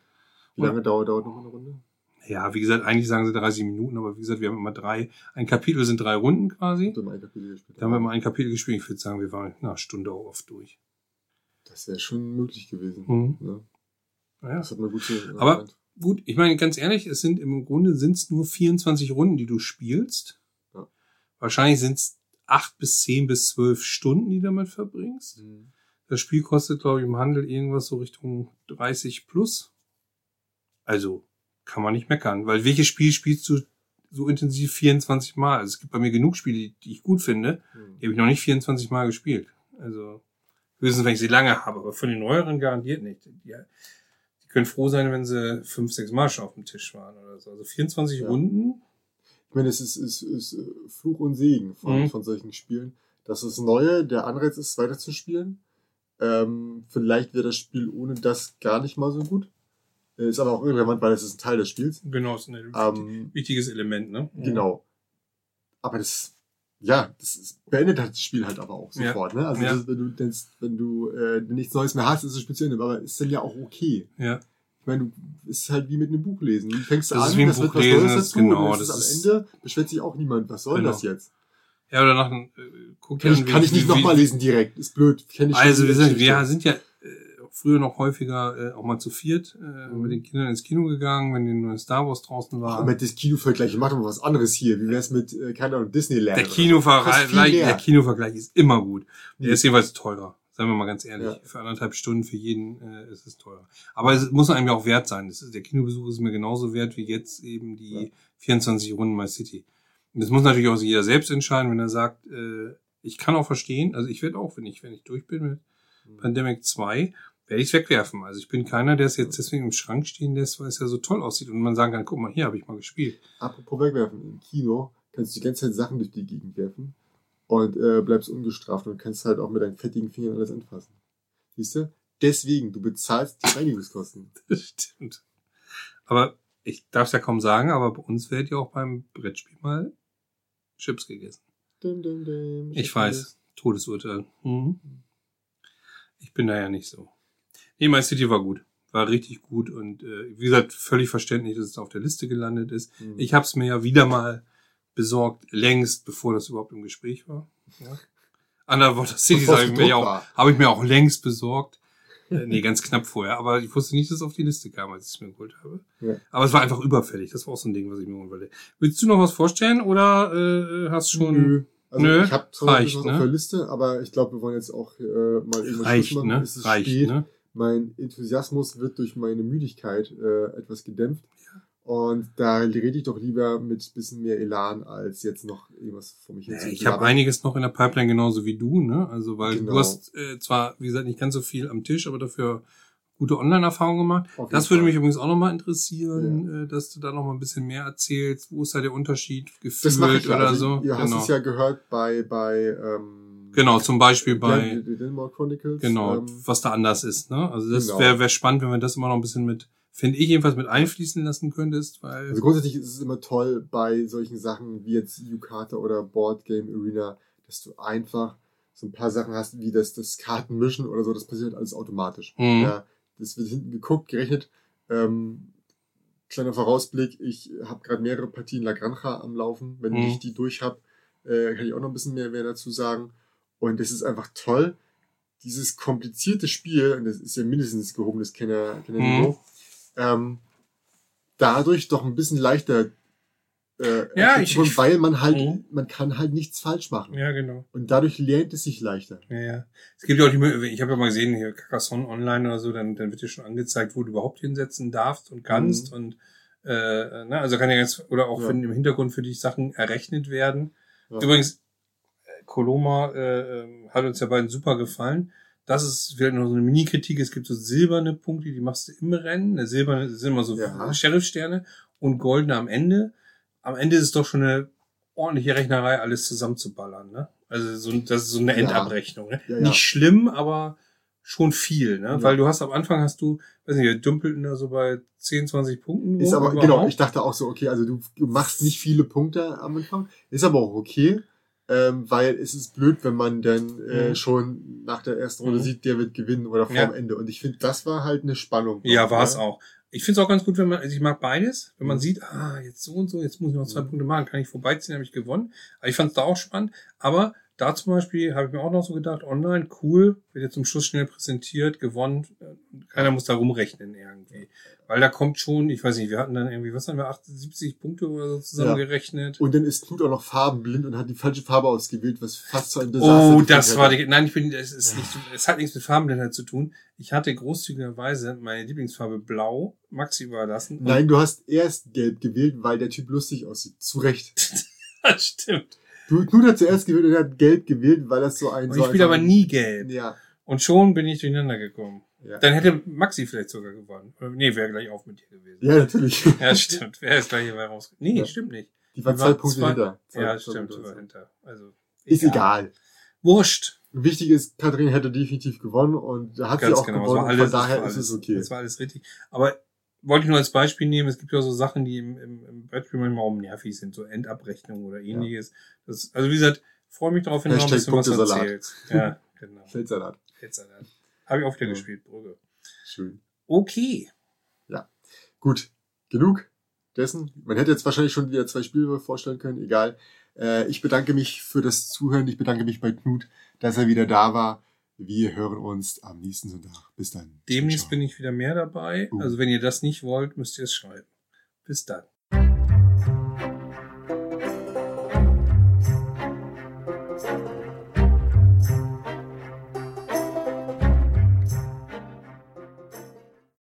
Wie lange dauert, dauert noch eine Runde? Ja, wie gesagt, eigentlich sagen sie 30 Minuten, aber wie gesagt, wir haben immer drei, ein Kapitel sind drei Runden quasi. Du ein Kapitel gespielt. Da haben wir immer ein Kapitel gespielt. Ich würde sagen, wir waren nach einer Stunde auch oft durch. Das wäre schon möglich gewesen. Mhm. Ne? Ja. Das hat man gut so Aber-. Gut, ich meine, ganz ehrlich, es sind im Grunde sind's nur 24 Runden, die du spielst. Ja. Wahrscheinlich sind's acht bis zehn bis zwölf Stunden, die du damit verbringst. Mhm. Das Spiel kostet, glaube ich, im Handel irgendwas so Richtung 30 plus. Also kann man nicht meckern, weil welches Spiel spielst du so intensiv 24 Mal? Also es gibt bei mir genug Spiele, die, ich gut finde, Mhm. die habe ich noch nicht 24 Mal gespielt. Also höchstens, wenn ich sie lange habe, aber von den neueren garantiert nicht. Die, die können froh sein, wenn sie fünf, sechs Mal schon auf dem Tisch waren oder so. Also 24 Ja. Runden. Ich meine, es ist, ist, ist äh, Fluch und Segen von, Mhm. von solchen Spielen. Das ist Neue, der Anreiz ist, weiterzuspielen. Ähm, vielleicht wäre das Spiel ohne das gar nicht mal so gut. Äh, Ist aber auch irrelevant, weil es ist ein Teil des Spiels. Genau, ist ein Ähm, wichtiges Element, ne? Genau. Aber das, ja, das ist, beendet halt das Spiel halt aber auch Ja. sofort. Ne? Also Ja. das, wenn du, denkst, wenn du äh, nichts Neues mehr hast, ist es Ende. Aber ist dann ja auch okay. Ja. Ich meine, du ist halt wie mit einem Buch lesen. Du fängst Das ist an, wie ein das wird Buch was lesen, Neues das- dazu, genau, und das ist ist- am Ende beschwert sich auch niemand, was soll Genau. das jetzt? Ja, oder nach äh, guck Kann ich, an, kann ich nicht nochmal lesen direkt. Ist blöd. Kenn ich Also wir, sind, wir sind ja früher noch häufiger äh, auch mal zu viert äh, Mhm. mit den Kindern ins Kino gegangen, wenn die neuen Star Wars draußen war. mit das Kinovergleich, mach doch mal was anderes hier. Wie wär's mit, äh, keine Ahnung, Disneyland? der? Kinovergleich, der Kinovergleich ist immer gut. Der Nee. ist jeweils teurer. Seien wir mal ganz ehrlich. Ja. Für anderthalb Stunden für jeden äh, ist es teurer. Aber es muss einem ja auch wert sein. Das ist, der Kinobesuch ist mir genauso wert wie jetzt eben die Ja. 24 Runden My City. Und das muss natürlich auch jeder selbst entscheiden, wenn er sagt, äh, ich kann auch verstehen, also ich werde auch, wenn ich, wenn ich durch bin mit Mhm. Pandemic 2, werde ich es wegwerfen. Also ich bin keiner, der es jetzt deswegen im Schrank stehen lässt, weil es ja so toll aussieht und man sagen kann, guck mal, hier habe ich mal gespielt. Apropos wegwerfen. Im Kino kannst du die ganze Zeit Sachen durch die Gegend werfen und äh, bleibst ungestraft und kannst halt auch mit deinen fettigen Fingern alles anfassen. Siehst du? Deswegen, du bezahlst die Reinigungskosten. Das stimmt. Aber ich darf es ja kaum sagen, aber bei uns wird ja auch beim Brettspiel mal Chips gegessen. Dim, dim, dim. Ich weiß, Todesurteil. Mhm. Ich bin da ja nicht so. Nee, My City war gut. War richtig gut und äh, wie gesagt, völlig verständlich, dass es auf der Liste gelandet ist. Mhm. Ich habe es mir ja wieder mal besorgt, längst bevor das überhaupt im Gespräch war. Ja. Underwater City habe ich, mir auch- habe ich mir auch längst besorgt. Äh, nee, ganz knapp vorher. Aber ich wusste nicht, dass es auf die Liste kam, als ich es mir geholt habe. Ja. Aber es war einfach überfällig. Das war auch so ein Ding, was ich mir holen wollte. Willst du noch was vorstellen oder äh, hast schon... Nö. Also Nö, ich habe zwar reicht, was ne? auf der Liste, aber ich glaube, wir wollen jetzt auch äh, mal irgendwas Reicht, machen. ne? Es ist Reicht, spät. ne? Mein Enthusiasmus wird durch meine Müdigkeit äh, etwas gedämpft. Und da rede ich doch lieber mit bisschen mehr Elan, als jetzt noch irgendwas vor mich hin zu Ich habe einiges noch in der Pipeline genauso wie du, ne? Also weil Genau. du hast äh, zwar, wie gesagt, nicht ganz so viel am Tisch, aber dafür gute Online-Erfahrungen gemacht. Das würde Fall. mich übrigens auch nochmal interessieren, äh, dass du da nochmal ein bisschen mehr erzählst. Wo ist da der Unterschied Das gefühlt mache ich ja. oder Also, so? Ihr hast genau. es ja gehört bei, bei ähm, genau, zum Beispiel ja, bei, die Denmark Chronicles. genau, Ähm, was da anders ist, ne? Also das genau. wäre wär spannend, wenn wir das immer noch ein bisschen mit, finde ich jedenfalls mit einfließen lassen könntest, weil, also grundsätzlich ist es immer toll bei solchen Sachen wie jetzt Yukata oder Board Game Arena, dass du einfach so ein paar Sachen hast, wie das, das Kartenmischen oder so, das passiert alles automatisch. Mhm. Ja, das wird hinten geguckt, gerechnet. Ähm, kleiner Vorausblick, ich habe gerade mehrere Partien La Granja am Laufen. Wenn Mhm. ich die durch habe, äh, kann ich auch noch ein bisschen mehr, mehr dazu sagen. Und es ist einfach toll, dieses komplizierte Spiel, und das ist ja mindestens gehobenes Kenner, Kennerniveau, Mhm. ähm, dadurch doch ein bisschen leichter äh, Ja, ich- bekommen, ich- weil man halt, Mhm. man kann halt nichts falsch machen. ja, genau. Und dadurch lernt es sich leichter. Ja, ja. Es gibt ja auch die Möglichkeit, ich habe ja mal gesehen, hier Carcassonne online oder so, dann, dann wird dir schon angezeigt, wo du überhaupt hinsetzen darfst und kannst Mhm. und äh, ne, also kann ja jetzt, oder auch Ja. wenn im Hintergrund für dich Sachen errechnet werden. Ja. Übrigens, Coloma äh, ähm, hat uns ja beiden super gefallen. Das ist vielleicht noch so eine Mini-Kritik. Es gibt so silberne Punkte, die machst du im Rennen. Silberne sind immer so Ja. Sheriff-Sterne und goldene am Ende. Am Ende ist es doch schon eine ordentliche Rechnerei, alles zusammenzuballern. Ne? Also so, das ist so eine. Endabrechnung. Ne? Ja, ja. Nicht schlimm, aber schon viel. Ne? Ja. Weil du hast am Anfang hast du, weiß nicht, wir dümpelten da so bei 10, 20 Punkten. Ist aber, überhaupt. genau, ich dachte auch so, okay, also du machst nicht viele Punkte am Anfang. Ist aber auch okay, ähm, weil es ist blöd, wenn man dann äh, Mhm. schon nach der ersten Runde Mhm. sieht, der wird gewinnen oder vor Ja. Ende. Und ich finde, das war halt eine Spannung. Ja, war es ne? auch. Ich finde es auch ganz gut, wenn man, also ich mag beides, wenn man Mhm. sieht, ah, jetzt so und so, jetzt muss ich noch zwei Mhm. Punkte machen, kann ich vorbeiziehen, habe ich gewonnen. Aber ich fand es da auch spannend. Aber Da zum Beispiel habe ich mir auch noch so gedacht, online, cool, wird jetzt zum Schluss schnell präsentiert, gewonnen, keiner muss da rumrechnen irgendwie. Weil da kommt schon, ich weiß nicht, wir hatten dann irgendwie, was haben wir, 78 Punkte oder so zusammengerechnet. Und dann ist Knut auch noch farbenblind und hat die falsche Farbe ausgewählt, was fast zu einem Desaster Oh, das war die, nein, ich bin, es ist nicht, es hat nichts mit Farbenblindheit zu tun. Ich hatte großzügigerweise meine Lieblingsfarbe blau Maxi überlassen. Nein, du hast erst gelb gewählt, weil der Typ lustig aussieht. Zu Recht. das stimmt. Du, Knut hat zuerst gewählt und er hat gelb gewählt, weil das so ein... Und so ich spiele aber nie gelb. Ja. Und schon bin ich durcheinander gekommen. Ja. Dann hätte Maxi vielleicht sogar gewonnen. Oder, nee, wäre gleich auf mit dir gewesen. ja, natürlich. Ja, stimmt. Wer ist gleich hierbei raus? Nee, Ja. stimmt nicht. Die war zwei Punkte zwei- hinter. Zwei- ja, zwei stimmt, Punkte war hinter. Also, Ist egal. Wurscht. Wichtig ist, Katrin hätte definitiv gewonnen und da hat sie Ganz auch genau. Es gewonnen. alles, von daher es war ist alles, es okay. Das war alles richtig. Aber wollte ich nur als Beispiel nehmen, es gibt ja so Sachen, die im, im, im Brettspiel manchmal auch nervig sind, so Endabrechnung oder ähnliches. Das, also wie gesagt, freue mich darauf, wenn du noch ein bisschen was erzählst. Ja, genau. Feldsalat. Feldsalat. Habe ich auch wieder Ja. gespielt, Brügge. Schön. Okay. Gut, genug dessen. Man hätte jetzt wahrscheinlich schon wieder zwei Spiele vorstellen können, egal. Äh, ich bedanke mich für das Zuhören. Ich bedanke mich bei Knut, dass er wieder da war. Wir hören uns am nächsten Sonntag. Bis dann. Demnächst bin ich wieder mehr dabei. Uh. Also wenn ihr das nicht wollt, müsst ihr es schreiben. Bis dann.